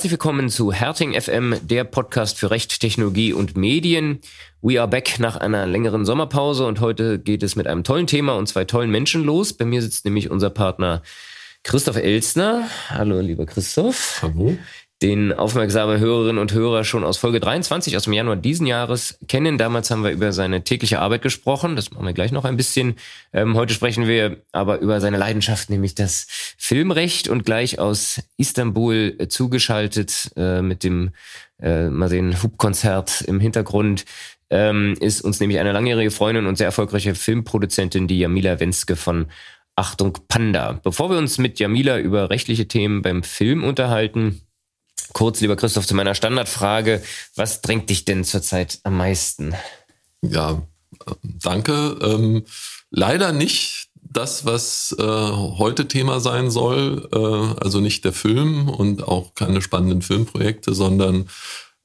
Herzlich willkommen zu Herting FM, der Podcast für Recht, Technologie und Medien. We are back nach einer längeren Sommerpause und heute geht es mit einem tollen Thema und zwei tollen Menschen los. Bei mir sitzt nämlich unser Partner Christoph Elsner. Hallo, lieber Christoph. Hallo den aufmerksame Hörerinnen und Hörer schon aus Folge 23 aus dem Januar diesen Jahres kennen. Damals haben wir über seine tägliche Arbeit gesprochen. Das machen wir gleich noch ein bisschen. Ähm, heute sprechen wir aber über seine Leidenschaft, nämlich das Filmrecht und gleich aus Istanbul zugeschaltet äh, mit dem, äh, mal sehen, Hubkonzert im Hintergrund. Ähm, ist uns nämlich eine langjährige Freundin und sehr erfolgreiche Filmproduzentin, die Jamila Wenske von Achtung Panda. Bevor wir uns mit Jamila über rechtliche Themen beim Film unterhalten, Kurz, lieber Christoph, zu meiner Standardfrage. Was drängt dich denn zurzeit am meisten? Ja, danke. Ähm, leider nicht das, was äh, heute Thema sein soll, äh, also nicht der Film und auch keine spannenden Filmprojekte, sondern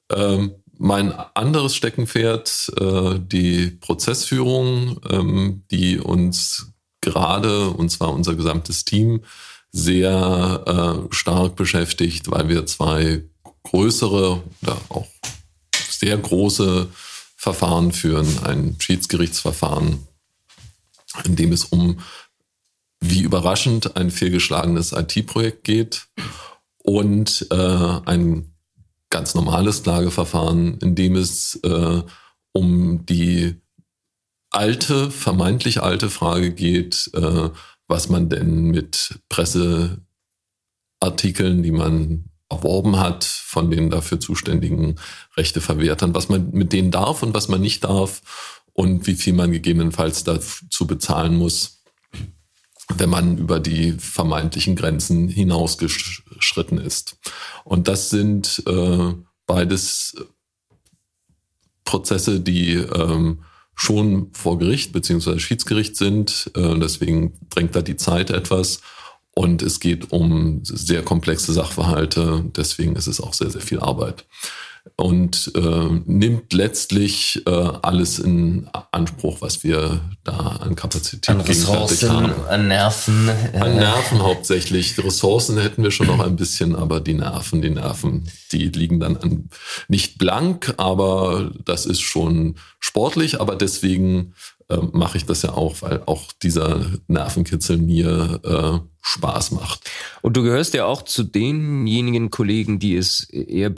äh, mein anderes Steckenpferd, äh, die Prozessführung, ähm, die uns gerade, und zwar unser gesamtes Team, sehr äh, stark beschäftigt, weil wir zwei größere oder auch sehr große Verfahren führen. Ein Schiedsgerichtsverfahren, in dem es um, wie überraschend, ein fehlgeschlagenes IT-Projekt geht und äh, ein ganz normales Klageverfahren, in dem es äh, um die alte, vermeintlich alte Frage geht, äh, was man denn mit Presseartikeln, die man erworben hat, von den dafür zuständigen Rechteverwertern, was man mit denen darf und was man nicht darf und wie viel man gegebenenfalls dazu bezahlen muss, wenn man über die vermeintlichen Grenzen hinausgeschritten ist. Und das sind äh, beides Prozesse, die ähm, schon vor Gericht beziehungsweise Schiedsgericht sind. Äh, deswegen drängt da die Zeit etwas. Und es geht um sehr komplexe Sachverhalte. Deswegen ist es auch sehr, sehr viel Arbeit und äh, nimmt letztlich äh, alles in Anspruch, was wir da an Kapazität an Ressourcen, haben. An Nerven. An Nerven hauptsächlich. Die Ressourcen hätten wir schon noch ein bisschen, aber die Nerven, die Nerven, die liegen dann an, nicht blank, aber das ist schon sportlich, aber deswegen äh, mache ich das ja auch, weil auch dieser Nervenkitzel mir äh, Spaß macht. Und du gehörst ja auch zu denjenigen Kollegen, die es eher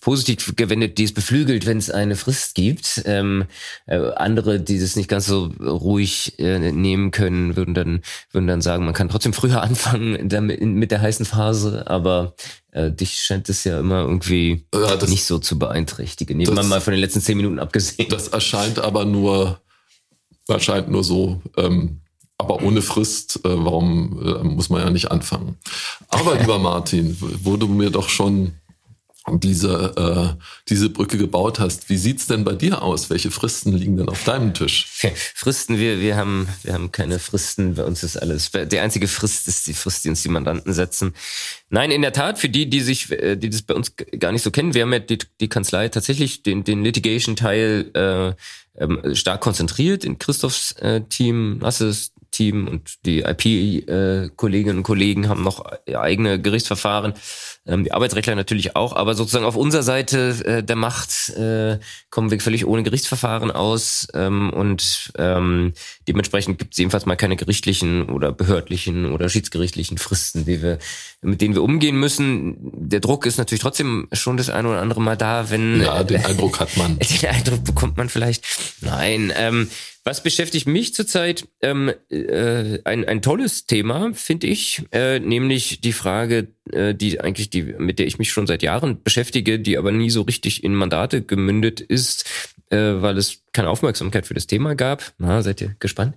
positiv gewendet, die es beflügelt, wenn es eine Frist gibt. Ähm, äh, andere, die das nicht ganz so ruhig äh, nehmen können, würden dann würden dann sagen, man kann trotzdem früher anfangen damit, mit der heißen Phase, aber äh, dich scheint es ja immer irgendwie ja, das, nicht so zu beeinträchtigen. Nehmen wir mal von den letzten zehn Minuten abgesehen. Das erscheint aber nur erscheint nur so. Ähm, aber ohne Frist, äh, warum äh, muss man ja nicht anfangen? Aber lieber Martin, wo du mir doch schon diese, äh, diese Brücke gebaut hast. Wie sieht's denn bei dir aus? Welche Fristen liegen denn auf deinem Tisch? Fristen, wir, wir, haben, wir haben keine Fristen. Bei uns ist alles. Die einzige Frist ist die Frist, die uns die Mandanten setzen. Nein, in der Tat, für die, die sich, äh, die das bei uns gar nicht so kennen, wir haben ja die, die Kanzlei tatsächlich den, den Litigation-Teil äh, ähm, stark konzentriert in Christophs äh, Team, Nasses Team und die IP-Kolleginnen äh, und Kollegen haben noch eigene Gerichtsverfahren, ähm, die Arbeitsrechtler natürlich auch, aber sozusagen auf unserer Seite äh, der Macht äh, kommen wir völlig ohne Gerichtsverfahren aus ähm, und ähm, dementsprechend gibt es jedenfalls mal keine gerichtlichen oder behördlichen oder schiedsgerichtlichen Fristen, die wir, mit denen wir umgehen müssen. Der Druck ist natürlich trotzdem schon das eine oder andere Mal da, wenn... Ja, den Eindruck hat man. Den Eindruck bekommt man vielleicht. Nein, ähm, was beschäftigt mich zurzeit? Ähm, äh, ein, ein tolles Thema, finde ich, äh, nämlich die Frage, äh, die eigentlich die, mit der ich mich schon seit Jahren beschäftige, die aber nie so richtig in Mandate gemündet ist, äh, weil es keine Aufmerksamkeit für das Thema gab. Na, seid ihr gespannt?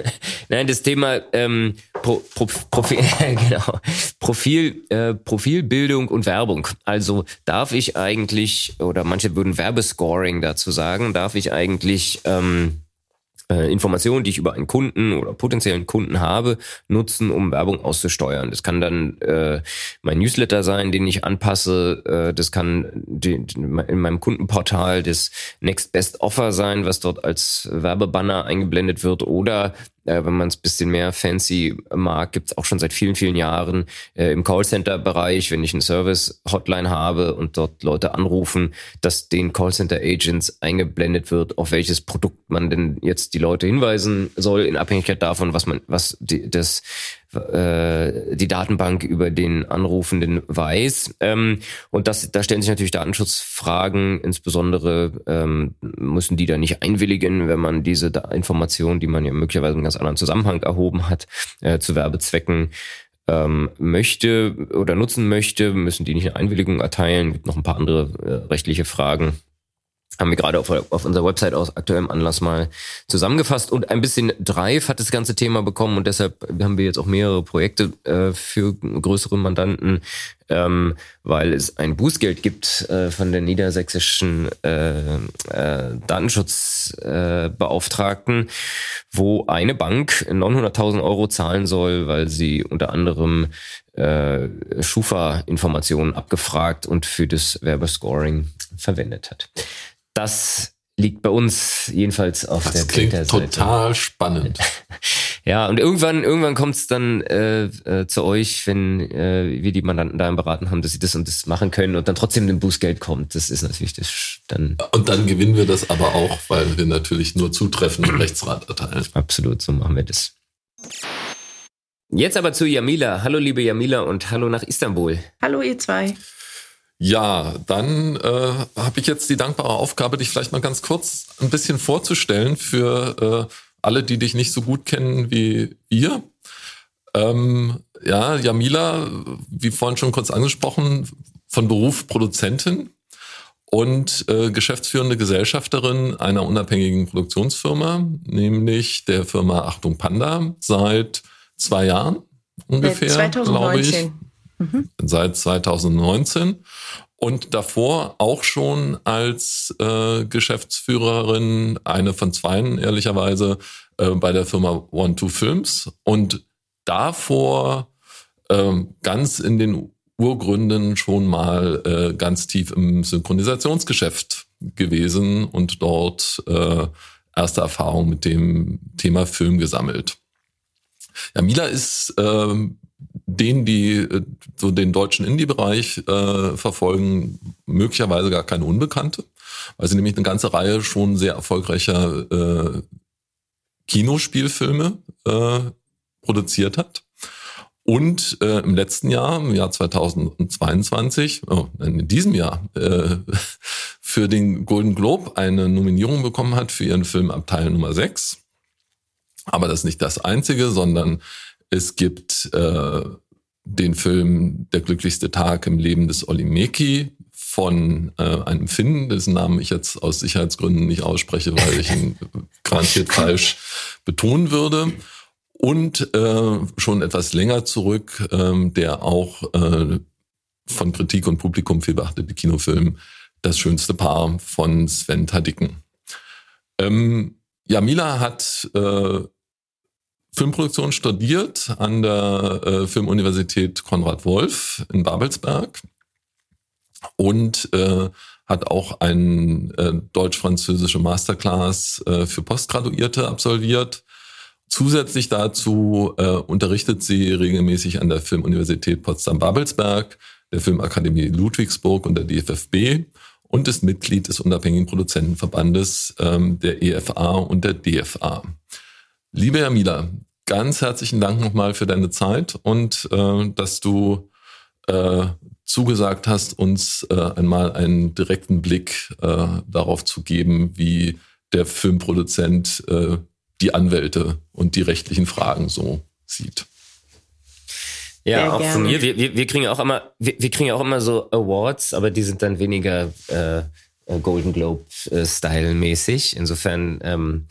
Nein, das Thema ähm, Pro, Pro, Profil, genau, Profil, äh, Profilbildung und Werbung. Also darf ich eigentlich, oder manche würden Werbescoring dazu sagen, darf ich eigentlich ähm, äh, Informationen, die ich über einen Kunden oder potenziellen Kunden habe, nutzen, um Werbung auszusteuern. Das kann dann äh, mein Newsletter sein, den ich anpasse. Äh, das kann die, in meinem Kundenportal das Next Best Offer sein, was dort als Werbebanner eingeblendet wird. Oder Äh, wenn man es bisschen mehr fancy mag, gibt's auch schon seit vielen, vielen Jahren äh, im Callcenter-Bereich, wenn ich eine Service-Hotline habe und dort Leute anrufen, dass den Callcenter-Agents eingeblendet wird, auf welches Produkt man denn jetzt die Leute hinweisen soll, in Abhängigkeit davon, was man, was die, das äh, die Datenbank über den Anrufenden weiß. Ähm, und das, da stellen sich natürlich Datenschutzfragen, insbesondere ähm, müssen die da nicht einwilligen, wenn man diese da Informationen, die man ja möglicherweise in ganz anderen Zusammenhang erhoben hat, äh, zu Werbezwecken ähm, möchte oder nutzen möchte, müssen die nicht eine Einwilligung erteilen. Gibt noch ein paar andere äh, rechtliche Fragen haben wir gerade auf, auf unserer Website aus aktuellem Anlass mal zusammengefasst und ein bisschen Drive hat das ganze Thema bekommen und deshalb haben wir jetzt auch mehrere Projekte äh, für größere Mandanten, ähm, weil es ein Bußgeld gibt äh, von der niedersächsischen äh, äh, Datenschutzbeauftragten, wo eine Bank 900.000 Euro zahlen soll, weil sie unter anderem äh, Schufa-Informationen abgefragt und für das Werbescoring verwendet hat. Das liegt bei uns jedenfalls auf das der klingt Seite. total spannend. ja, und irgendwann, irgendwann kommt es dann äh, äh, zu euch, wenn äh, wir die Mandanten da im Beraten haben, dass sie das und das machen können und dann trotzdem ein Bußgeld kommt. Das ist natürlich das dann. Und dann gewinnen wir das aber auch, weil wir natürlich nur zutreffenden Rechtsrat erteilen. Absolut, so machen wir das. Jetzt aber zu Jamila. Hallo liebe Jamila und hallo nach Istanbul. Hallo ihr zwei. Ja, dann äh, habe ich jetzt die dankbare Aufgabe, dich vielleicht mal ganz kurz ein bisschen vorzustellen für äh, alle, die dich nicht so gut kennen wie wir. Ähm, ja, Jamila, wie vorhin schon kurz angesprochen, von Beruf Produzentin und äh, geschäftsführende Gesellschafterin einer unabhängigen Produktionsfirma, nämlich der Firma Achtung Panda, seit zwei Jahren ungefähr, glaube ich. Mhm. Seit 2019 und davor auch schon als äh, Geschäftsführerin, eine von zweien ehrlicherweise, äh, bei der Firma One Two Films und davor äh, ganz in den Urgründen schon mal äh, ganz tief im Synchronisationsgeschäft gewesen und dort äh, erste Erfahrung mit dem Thema Film gesammelt. Ja, Mila ist äh, denen, die äh, so den deutschen Indie-Bereich äh, verfolgen, möglicherweise gar keine Unbekannte, weil sie nämlich eine ganze Reihe schon sehr erfolgreicher äh, Kinospielfilme äh, produziert hat. Und äh, im letzten Jahr, im Jahr 2022, oh, in diesem Jahr, äh, für den Golden Globe eine Nominierung bekommen hat für ihren Film Abteil Nummer 6. Aber das ist nicht das Einzige, sondern es gibt äh, den Film Der glücklichste Tag im Leben des Olimeki von äh, einem Finn, dessen Namen ich jetzt aus Sicherheitsgründen nicht ausspreche, weil ich ihn garantiert falsch betonen würde. Und äh, schon etwas länger zurück, äh, der auch äh, von Kritik und Publikum viel beachtete Kinofilm Das schönste Paar von Sven Tadicken. Ähm, Jamila hat äh, Filmproduktion studiert an der äh, Filmuniversität Konrad Wolf in Babelsberg und äh, hat auch ein äh, deutsch-französische Masterclass äh, für Postgraduierte absolviert. Zusätzlich dazu äh, unterrichtet sie regelmäßig an der Filmuniversität Potsdam-Babelsberg, der Filmakademie Ludwigsburg und der DFFB und ist Mitglied des unabhängigen Produzentenverbandes ähm, der EFA und der DFA. Liebe Jamila, ganz herzlichen Dank nochmal für deine Zeit und äh, dass du äh, zugesagt hast, uns äh, einmal einen direkten Blick äh, darauf zu geben, wie der Filmproduzent äh, die Anwälte und die rechtlichen Fragen so sieht. Ja, Sehr auch gerne. von mir. Wir, wir, wir kriegen auch immer, wir, wir kriegen auch immer so Awards, aber die sind dann weniger äh, Golden Globe äh, Style mäßig. Insofern ähm,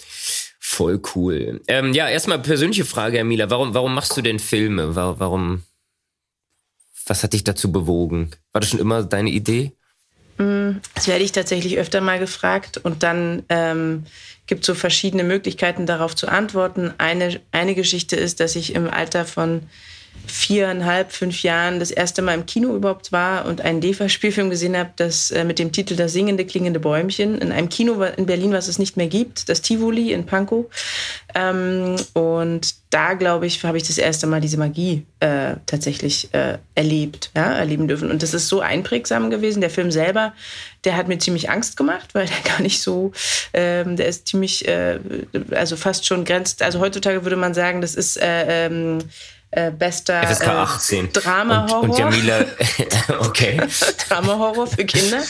Voll cool. Ähm, ja, erstmal persönliche Frage, Emila. Warum, warum machst du denn Filme? Warum, was hat dich dazu bewogen? War das schon immer deine Idee? Mm, das werde ich tatsächlich öfter mal gefragt und dann ähm, gibt es so verschiedene Möglichkeiten darauf zu antworten. Eine, eine Geschichte ist, dass ich im Alter von viereinhalb, fünf Jahren das erste Mal im Kino überhaupt war und einen DEFA-Spielfilm gesehen habe, das äh, mit dem Titel Das singende, klingende Bäumchen in einem Kino in Berlin, was es nicht mehr gibt, das Tivoli in Pankow. Ähm, und da, glaube ich, habe ich das erste Mal diese Magie äh, tatsächlich äh, erlebt, ja, erleben dürfen. Und das ist so einprägsam gewesen. Der Film selber, der hat mir ziemlich Angst gemacht, weil der gar nicht so, ähm, der ist ziemlich, äh, also fast schon grenzt. Also heutzutage würde man sagen, das ist äh, ähm, äh, bester FSK 18. Äh, Drama-Horror. Und, und Jamila, okay. Drama-Horror für Kinder.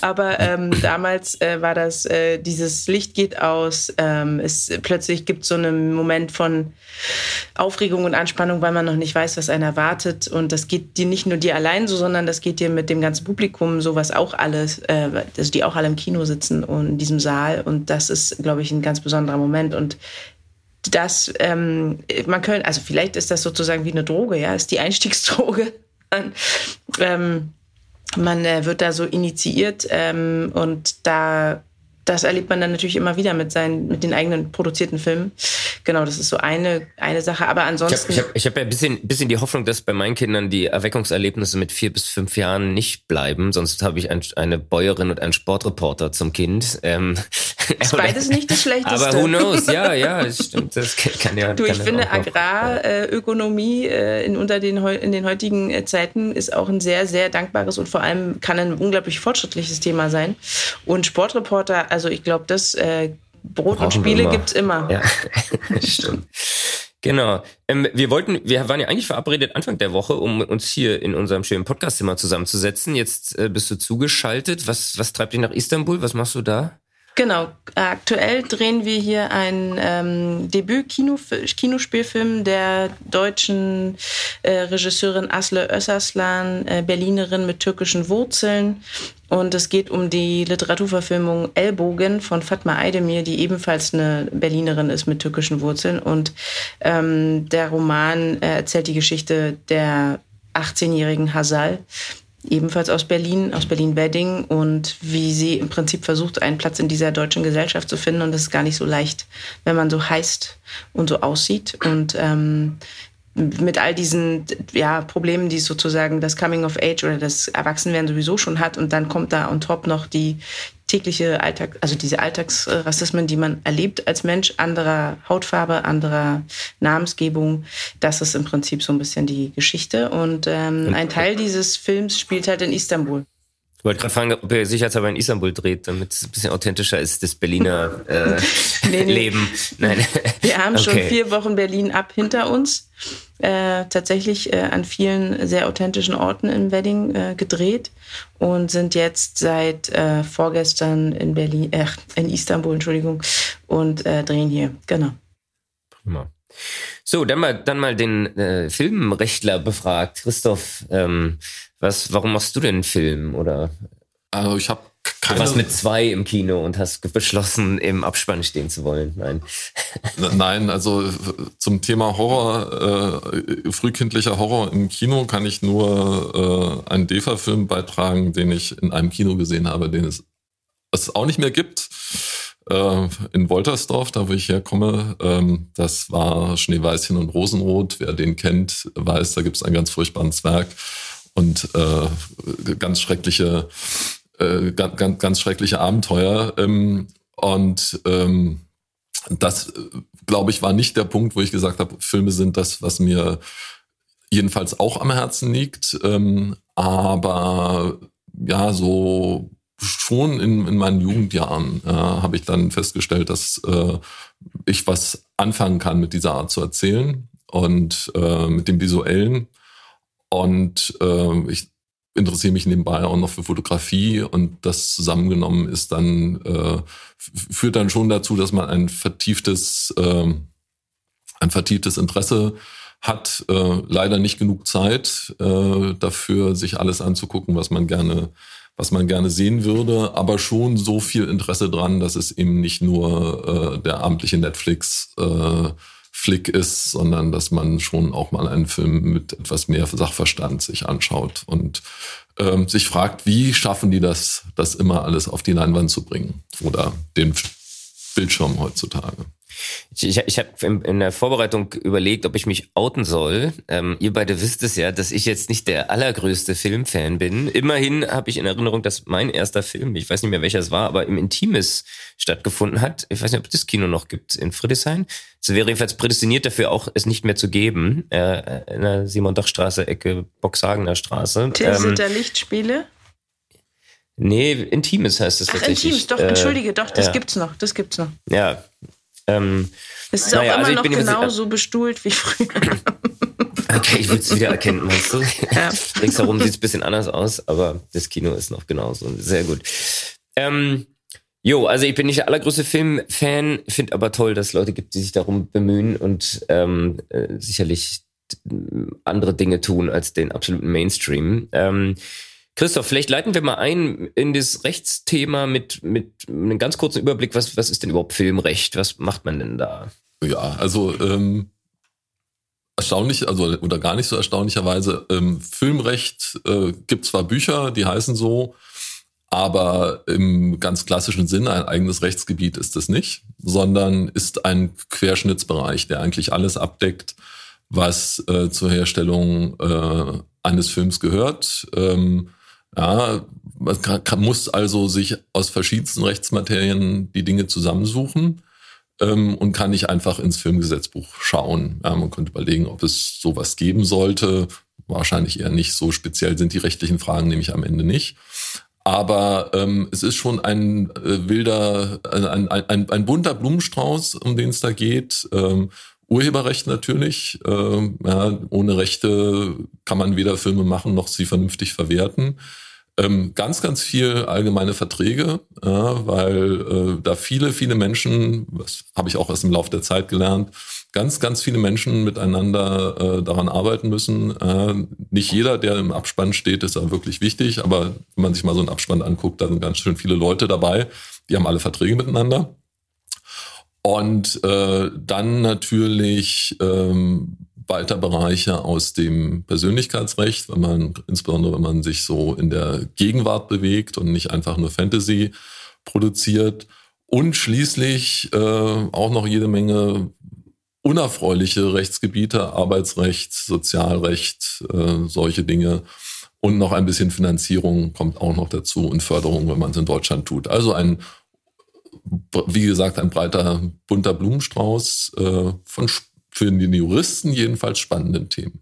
Aber ähm, damals äh, war das, äh, dieses Licht geht aus, ähm, es plötzlich gibt so einen Moment von Aufregung und Anspannung, weil man noch nicht weiß, was einen erwartet. Und das geht dir nicht nur dir allein so, sondern das geht dir mit dem ganzen Publikum so, was auch alles, äh, also die auch alle im Kino sitzen und in diesem Saal. Und das ist, glaube ich, ein ganz besonderer Moment. Und dass ähm, man könnte, also vielleicht ist das sozusagen wie eine Droge, ja, ist die Einstiegsdroge. ähm, man äh, wird da so initiiert ähm, und da das erlebt man dann natürlich immer wieder mit seinen, mit den eigenen produzierten Filmen. Genau, das ist so eine, eine Sache. Aber ansonsten. Ich habe ich hab, ich hab ja ein bisschen, bisschen die Hoffnung, dass bei meinen Kindern die Erweckungserlebnisse mit vier bis fünf Jahren nicht bleiben. Sonst habe ich ein, eine Bäuerin und einen Sportreporter zum Kind. Ähm, ist beides nicht das Schlechteste. Aber who knows? Ja, ja, das stimmt. Das kann ja. Du, ich kann finde, Agrarökonomie äh, in, unter den, in den heutigen äh, Zeiten ist auch ein sehr, sehr dankbares und vor allem kann ein unglaublich fortschrittliches Thema sein. Und Sportreporter, also ich glaube, das äh, Brot Brauchen und Spiele gibt es immer. Ja, stimmt. Genau. Ähm, wir wollten, wir waren ja eigentlich verabredet Anfang der Woche, um uns hier in unserem schönen Podcastzimmer zusammenzusetzen. Jetzt äh, bist du zugeschaltet. Was, was treibt dich nach Istanbul? Was machst du da? Genau, aktuell drehen wir hier einen ähm, Debüt-Kinospielfilm der deutschen äh, Regisseurin Asle Ösaslan, äh, Berlinerin mit türkischen Wurzeln. Und es geht um die Literaturverfilmung Ellbogen von Fatma Aydemir, die ebenfalls eine Berlinerin ist mit türkischen Wurzeln. Und ähm, der Roman äh, erzählt die Geschichte der 18-jährigen Hasal, ebenfalls aus Berlin, aus Berlin-Wedding und wie sie im Prinzip versucht, einen Platz in dieser deutschen Gesellschaft zu finden. Und das ist gar nicht so leicht, wenn man so heißt und so aussieht. Und ähm, mit all diesen ja, Problemen, die sozusagen das Coming of Age oder das Erwachsenwerden sowieso schon hat. Und dann kommt da on top noch die tägliche Alltag, also diese Alltagsrassismen, die man erlebt als Mensch, anderer Hautfarbe, anderer Namensgebung. Das ist im Prinzip so ein bisschen die Geschichte. Und ähm, ein Teil dieses Films spielt halt in Istanbul. Ich wollte gerade fragen, ob er sicherheitshalber in Istanbul dreht, damit es ein bisschen authentischer ist, das Berliner äh, nee, nee. Leben. Nein. Wir haben okay. schon vier Wochen Berlin ab hinter uns. Äh, tatsächlich äh, an vielen sehr authentischen Orten im Wedding äh, gedreht und sind jetzt seit äh, vorgestern in Berlin, äh, in Istanbul, Entschuldigung, und äh, drehen hier. Genau. Prima. So, dann mal, dann mal den äh, Filmrechtler befragt. Christoph, ähm, was, warum machst du denn einen Film? Oder also ich habe keine... Du warst mit zwei im Kino und hast beschlossen, im Abspann stehen zu wollen. Nein. Nein, also zum Thema Horror, äh, frühkindlicher Horror im Kino kann ich nur äh, einen DEFA-Film beitragen, den ich in einem Kino gesehen habe, den es, es auch nicht mehr gibt. Äh, in Woltersdorf, da wo ich herkomme, ähm, das war Schneeweißchen und Rosenrot. Wer den kennt, weiß, da gibt es einen ganz furchtbaren Zwerg und äh, ganz schreckliche, äh, ganz, ganz schreckliche Abenteuer. Ähm, und ähm, das, glaube ich, war nicht der Punkt, wo ich gesagt habe, Filme sind das, was mir jedenfalls auch am Herzen liegt. Ähm, aber ja, so schon in, in meinen Jugendjahren äh, habe ich dann festgestellt, dass äh, ich was anfangen kann mit dieser Art zu erzählen und äh, mit dem Visuellen. Und äh, ich interessiere mich nebenbei auch noch für Fotografie und das zusammengenommen ist dann, äh, führt dann schon dazu, dass man ein vertieftes, äh, ein vertieftes Interesse hat, äh, leider nicht genug Zeit äh, dafür, sich alles anzugucken, was man gerne, was man gerne sehen würde, aber schon so viel Interesse dran, dass es eben nicht nur äh, der abendliche Netflix äh, Flick ist, sondern dass man schon auch mal einen Film mit etwas mehr Sachverstand sich anschaut und ähm, sich fragt, wie schaffen die das, das immer alles auf die Leinwand zu bringen oder den Bildschirm heutzutage. Ich, ich, ich habe in, in, der Vorbereitung überlegt, ob ich mich outen soll. Ähm, ihr beide wisst es ja, dass ich jetzt nicht der allergrößte Filmfan bin. Immerhin habe ich in Erinnerung, dass mein erster Film, ich weiß nicht mehr welcher es war, aber im Intimes stattgefunden hat. Ich weiß nicht, ob es das Kino noch gibt in Friedrichshain. Es wäre jedenfalls prädestiniert dafür, auch es nicht mehr zu geben. Äh, in der Simon-Dach-Straße, Ecke Boxhagener Straße. Ähm, Lichtspiele? Nee, Intimes heißt es Ach, tatsächlich. Intimes, doch, entschuldige, doch, das ja. gibt's noch, das gibt's noch. Ja, ähm, es ist naja, auch immer also noch genauso bestuhlt wie früher. Okay, ich will es wieder erkennen, meinst du? Ja. Ringsherum sieht es ein bisschen anders aus, aber das Kino ist noch genauso. Sehr gut. Ähm, jo, also ich bin nicht der allergrößte Filmfan, finde aber toll, dass es Leute gibt, die sich darum bemühen und ähm, äh, sicherlich andere Dinge tun als den absoluten Mainstream. Ähm, Christoph, vielleicht leiten wir mal ein in das Rechtsthema mit, mit einem ganz kurzen Überblick. Was, was ist denn überhaupt Filmrecht? Was macht man denn da? Ja, also ähm, erstaunlich, also oder gar nicht so erstaunlicherweise, ähm, Filmrecht äh, gibt zwar Bücher, die heißen so, aber im ganz klassischen Sinne ein eigenes Rechtsgebiet ist es nicht, sondern ist ein Querschnittsbereich, der eigentlich alles abdeckt, was äh, zur Herstellung äh, eines Films gehört. Ähm, ja, man kann, muss also sich aus verschiedensten Rechtsmaterien die Dinge zusammensuchen ähm, und kann nicht einfach ins Filmgesetzbuch schauen. Ja, man könnte überlegen, ob es sowas geben sollte. Wahrscheinlich eher nicht. So speziell sind die rechtlichen Fragen nämlich am Ende nicht. Aber ähm, es ist schon ein äh, wilder, ein, ein, ein, ein bunter Blumenstrauß, um den es da geht. Ähm, Urheberrecht natürlich. Äh, ja, ohne Rechte kann man weder Filme machen noch sie vernünftig verwerten. Ähm, ganz, ganz viel allgemeine Verträge, ja, weil äh, da viele, viele Menschen, das habe ich auch erst im Laufe der Zeit gelernt, ganz, ganz viele Menschen miteinander äh, daran arbeiten müssen. Äh, nicht jeder, der im Abspann steht, ist da wirklich wichtig, aber wenn man sich mal so einen Abspann anguckt, da sind ganz schön viele Leute dabei, die haben alle Verträge miteinander. Und äh, dann natürlich ähm, weiter Bereiche aus dem Persönlichkeitsrecht, wenn man, insbesondere wenn man sich so in der Gegenwart bewegt und nicht einfach nur Fantasy produziert. Und schließlich äh, auch noch jede Menge unerfreuliche Rechtsgebiete, Arbeitsrecht, Sozialrecht, äh, solche Dinge. Und noch ein bisschen Finanzierung kommt auch noch dazu und Förderung, wenn man es in Deutschland tut. Also ein wie gesagt, ein breiter, bunter Blumenstrauß äh, von für den Juristen jedenfalls spannenden Themen.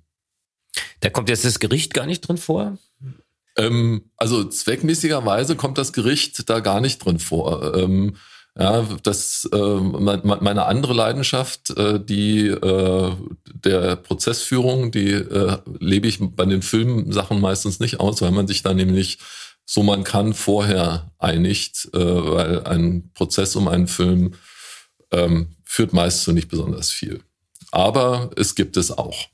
Da kommt jetzt das Gericht gar nicht drin vor? Ähm, also zweckmäßigerweise kommt das Gericht da gar nicht drin vor. Ähm, ja, das äh, meine andere Leidenschaft, äh, die äh, der Prozessführung, die äh, lebe ich bei den Filmsachen meistens nicht aus, weil man sich da nämlich so man kann vorher einigt, äh, weil ein Prozess um einen Film ähm, führt meist zu nicht besonders viel. Aber es gibt es auch.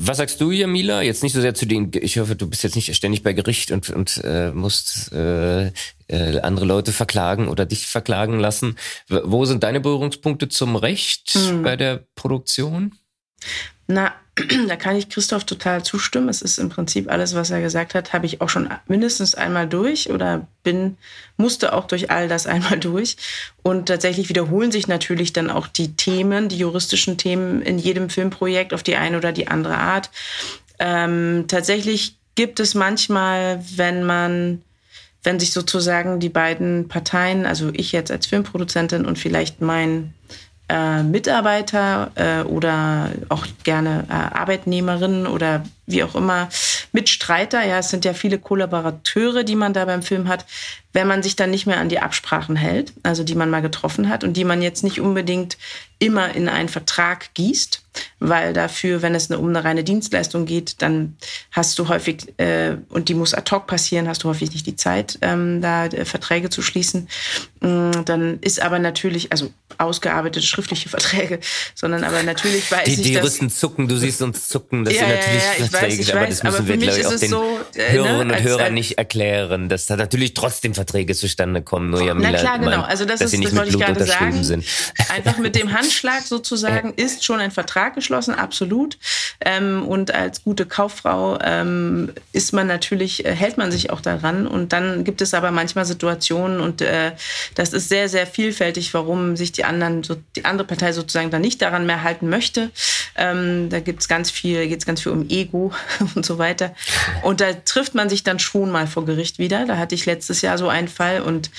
Was sagst du, Jamila? Jetzt nicht so sehr zu den, ich hoffe, du bist jetzt nicht ständig bei Gericht und, und äh, musst äh, äh, andere Leute verklagen oder dich verklagen lassen. Wo sind deine Berührungspunkte zum Recht hm. bei der Produktion? Na, da kann ich Christoph total zustimmen. Es ist im Prinzip alles, was er gesagt hat, habe ich auch schon mindestens einmal durch oder bin, musste auch durch all das einmal durch. Und tatsächlich wiederholen sich natürlich dann auch die Themen, die juristischen Themen in jedem Filmprojekt auf die eine oder die andere Art. Ähm, tatsächlich gibt es manchmal, wenn man wenn sich sozusagen die beiden Parteien, also ich jetzt als Filmproduzentin und vielleicht mein äh, Mitarbeiter äh, oder auch gerne äh, Arbeitnehmerinnen oder wie auch immer Mitstreiter. Ja, es sind ja viele Kollaborateure, die man da beim Film hat, wenn man sich dann nicht mehr an die Absprachen hält, also die man mal getroffen hat und die man jetzt nicht unbedingt immer in einen Vertrag gießt, weil dafür, wenn es um eine reine Dienstleistung geht, dann hast du häufig, äh, und die muss ad hoc passieren, hast du häufig nicht die Zeit, ähm, da äh, Verträge zu schließen. Mm, dann ist aber natürlich, also ausgearbeitete schriftliche Verträge, sondern aber natürlich weiß die, ich, Die Juristen zucken, du siehst uns zucken, das ja, sind natürlich ja, ja, Verträge, weiß, aber weiß, das müssen aber wir, glaube ich, auch den so, äh, Hörerinnen ne, und Hörern nicht erklären, dass da natürlich trotzdem Verträge zustande kommen, nur Jamila Na klar, genau, also das ist, das wollte ich gerade sagen. Sind. Einfach mit dem Handschlag sozusagen ist schon ein Vertrag geschlossen, absolut. Ähm, und als gute Kauffrau ähm, ist man natürlich, äh, hält man sich auch daran. Und dann gibt es aber manchmal Situationen und äh, das ist sehr, sehr vielfältig, warum sich die anderen, so, die andere Partei sozusagen dann nicht daran mehr halten möchte. Ähm, da gibt es ganz viel, geht es ganz viel um Ego und so weiter. Und da trifft man sich dann schon mal vor Gericht wieder. Da hatte ich letztes Jahr so einen Fall und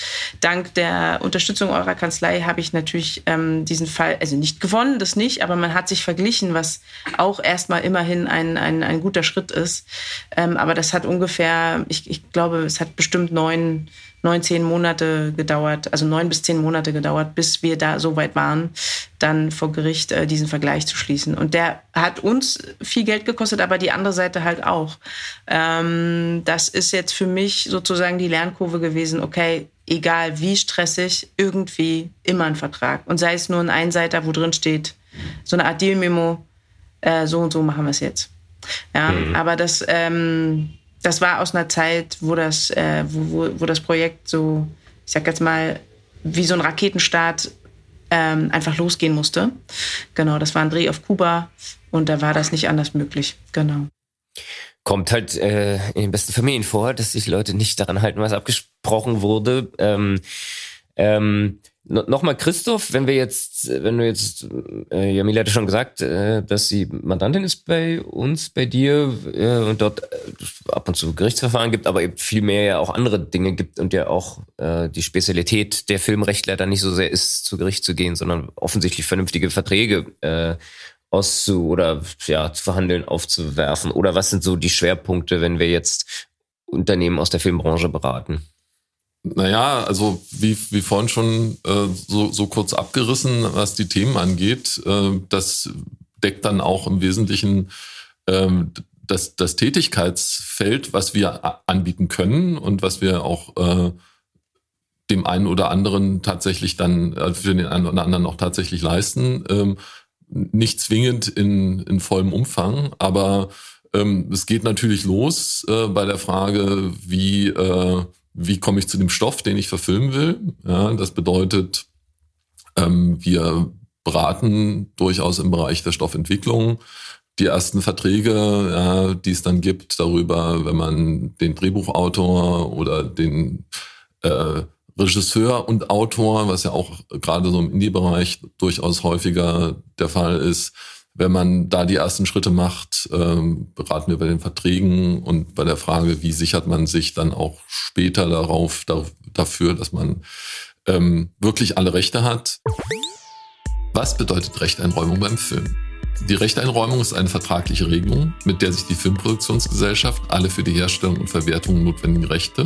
dank der Unterstützung eurer Kanzlei habe ich natürlich ähm, diesen Fall, also nicht gewonnen, das nicht, aber man hat sich verglichen, was auch erstmal immerhin ein, ein, ein guter Schritt ist. Ähm, aber das hat ungefähr, ich, ich glaube, es hat bestimmt neun neun, zehn Monate gedauert, also neun bis zehn Monate gedauert, bis wir da so weit waren, dann vor Gericht äh, diesen Vergleich zu schließen. Und der hat uns viel Geld gekostet, aber die andere Seite halt auch. Ähm, das ist jetzt für mich sozusagen die Lernkurve gewesen, okay, egal wie stressig, irgendwie immer ein Vertrag. Und sei es nur ein Einseiter, wo drin steht, so eine Art Deal-Memo, äh, so und so machen wir es jetzt. Ja, mhm. aber das, ähm, das war aus einer Zeit, wo das, äh, wo, wo, wo das Projekt so, ich sag jetzt mal, wie so ein Raketenstart ähm, einfach losgehen musste. Genau, das war ein Dreh auf Kuba und da war das nicht anders möglich. Genau. Kommt halt äh, in den besten Familien vor, dass sich Leute nicht daran halten, was abgesprochen wurde. Ähm, ähm, Nochmal Christoph, wenn wir jetzt, wenn du jetzt, äh, Jamila hatte schon gesagt, äh, dass sie Mandantin ist bei uns, bei dir äh, und dort äh, ab und zu Gerichtsverfahren gibt, aber eben viel mehr ja auch andere Dinge gibt und ja auch äh, die Spezialität der Filmrechtler dann nicht so sehr ist, zu Gericht zu gehen, sondern offensichtlich vernünftige Verträge äh, auszu oder ja zu verhandeln, aufzuwerfen. Oder was sind so die Schwerpunkte, wenn wir jetzt Unternehmen aus der Filmbranche beraten? Naja, also wie, wie vorhin schon äh, so, so kurz abgerissen, was die Themen angeht, äh, das deckt dann auch im Wesentlichen ähm, das, das Tätigkeitsfeld, was wir anbieten können und was wir auch äh, dem einen oder anderen tatsächlich dann, äh, für den einen oder anderen auch tatsächlich leisten. Ähm, nicht zwingend in, in vollem Umfang, aber ähm, es geht natürlich los äh, bei der Frage, wie äh, wie komme ich zu dem Stoff, den ich verfilmen will. Ja, das bedeutet, ähm, wir beraten durchaus im Bereich der Stoffentwicklung die ersten Verträge, ja, die es dann gibt, darüber, wenn man den Drehbuchautor oder den äh, Regisseur und Autor, was ja auch gerade so im Indie-Bereich durchaus häufiger der Fall ist, wenn man da die ersten Schritte macht, ähm, beraten wir bei den Verträgen und bei der Frage, wie sichert man sich dann auch später darauf, da, dafür, dass man ähm, wirklich alle Rechte hat. Was bedeutet Rechteinräumung beim Film? Die Rechteinräumung ist eine vertragliche Regelung, mit der sich die Filmproduktionsgesellschaft alle für die Herstellung und Verwertung notwendigen Rechte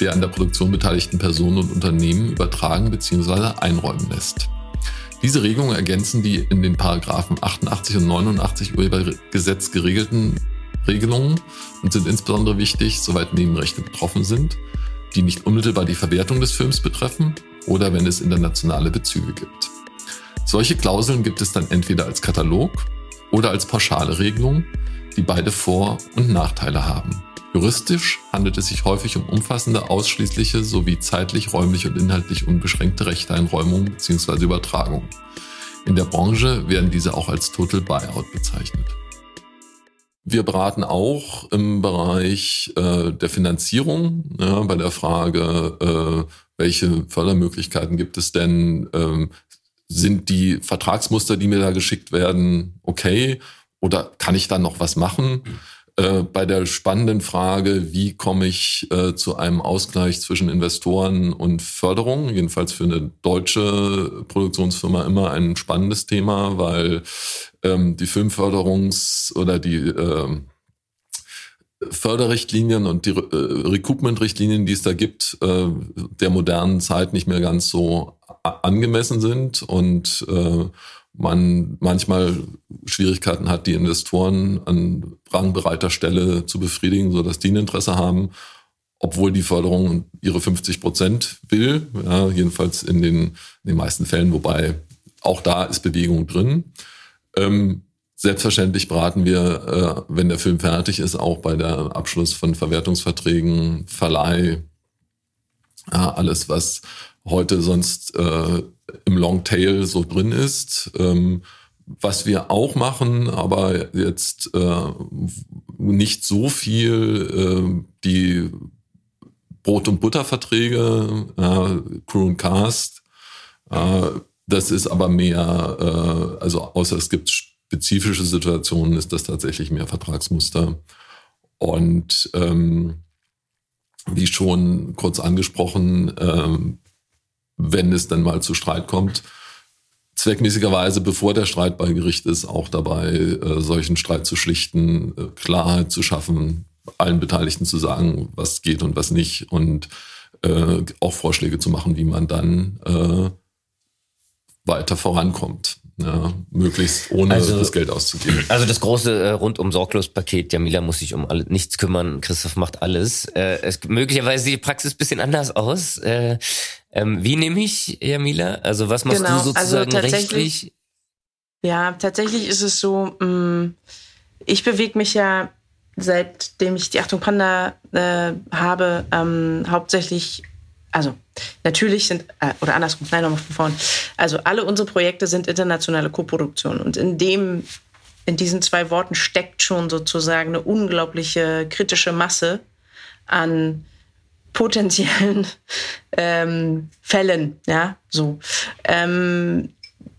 der an der Produktion beteiligten Personen und Unternehmen übertragen bzw. einräumen lässt. Diese Regelungen ergänzen die in den Paragraphen 88 und 89 Urhebergesetz geregelten Regelungen und sind insbesondere wichtig, soweit Nebenrechte betroffen sind, die nicht unmittelbar die Verwertung des Films betreffen oder wenn es internationale Bezüge gibt. Solche Klauseln gibt es dann entweder als Katalog oder als pauschale Regelung, die beide Vor- und Nachteile haben. Juristisch handelt es sich häufig um umfassende, ausschließliche sowie zeitlich, räumlich und inhaltlich unbeschränkte Rechteinräumung bzw. Übertragung. In der Branche werden diese auch als Total Buyout bezeichnet. Wir beraten auch im Bereich äh, der Finanzierung, ja, bei der Frage, äh, welche Fördermöglichkeiten gibt es denn? Ähm, sind die Vertragsmuster, die mir da geschickt werden, okay? Oder kann ich da noch was machen? Äh, bei der spannenden Frage, wie komme ich äh, zu einem Ausgleich zwischen Investoren und Förderung, jedenfalls für eine deutsche Produktionsfirma immer ein spannendes Thema, weil ähm, die Filmförderungs- oder die äh, Förderrichtlinien und die äh, Recoupment-Richtlinien, die es da gibt, äh, der modernen Zeit nicht mehr ganz so angemessen sind. Und äh, man manchmal Schwierigkeiten hat, die Investoren an rangbereiter Stelle zu befriedigen, so dass die ein Interesse haben, obwohl die Förderung ihre 50 Prozent will, ja, jedenfalls in den, in den meisten Fällen, wobei auch da ist Bewegung drin. Ähm, selbstverständlich beraten wir, äh, wenn der Film fertig ist, auch bei der Abschluss von Verwertungsverträgen, Verleih, ja, alles, was heute sonst äh, im Longtail so drin ist. Ähm, was wir auch machen, aber jetzt äh, nicht so viel, äh, die Brot- und Butterverträge, äh, Crew und Cast. Äh, das ist aber mehr, äh, also außer es gibt spezifische Situationen, ist das tatsächlich mehr Vertragsmuster. Und ähm, wie schon kurz angesprochen, ähm, wenn es dann mal zu Streit kommt, zweckmäßigerweise, bevor der Streit bei Gericht ist, auch dabei, äh, solchen Streit zu schlichten, äh, Klarheit zu schaffen, allen Beteiligten zu sagen, was geht und was nicht und äh, auch Vorschläge zu machen, wie man dann äh, weiter vorankommt. Ja, möglichst ohne also, das Geld auszugeben. Also das große äh, rundum sorglos Paket, Jamila muss sich um alle, nichts kümmern, Christoph macht alles. Äh, es, möglicherweise sieht die Praxis bisschen anders aus. Äh, ähm, wie nehme ich, Jamila? Also was machst genau, du also sozusagen also rechtlich? Ja, tatsächlich ist es so, mm, ich bewege mich ja seitdem ich die Achtung Panda äh, habe, ähm, hauptsächlich, also natürlich sind, äh, oder andersrum, nein, nochmal von vorn. Also alle unsere Projekte sind internationale Koproduktionen und in dem, in diesen zwei Worten steckt schon sozusagen eine unglaubliche kritische Masse an potenziellen ähm, Fällen, ja, so. Ähm,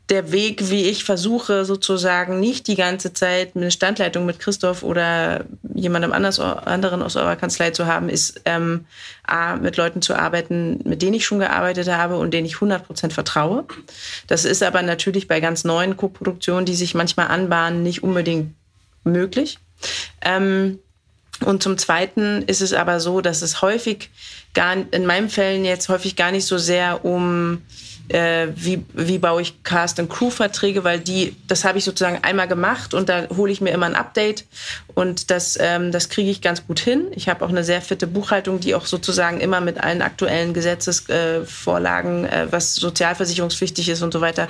der Weg, wie ich versuche, sozusagen nicht die ganze Zeit eine Standleitung mit Christoph oder jemandem anders, anderen aus eurer Kanzlei zu haben, ist ähm, A, mit Leuten zu arbeiten, mit denen ich schon gearbeitet habe und denen ich 100% vertraue. Das ist aber natürlich bei ganz neuen Koproduktionen, die sich manchmal anbahnen, nicht unbedingt möglich. Ähm, und zum Zweiten ist es aber so, dass es häufig gar, in meinen Fällen jetzt häufig gar nicht so sehr um äh, wie, wie baue ich Cast- und Crew-Verträge, weil die, das habe ich sozusagen einmal gemacht und da hole ich mir immer ein Update und das, ähm, das kriege ich ganz gut hin. Ich habe auch eine sehr fitte Buchhaltung, die auch sozusagen immer mit allen aktuellen Gesetzesvorlagen, äh, äh, was sozialversicherungspflichtig ist und so weiter,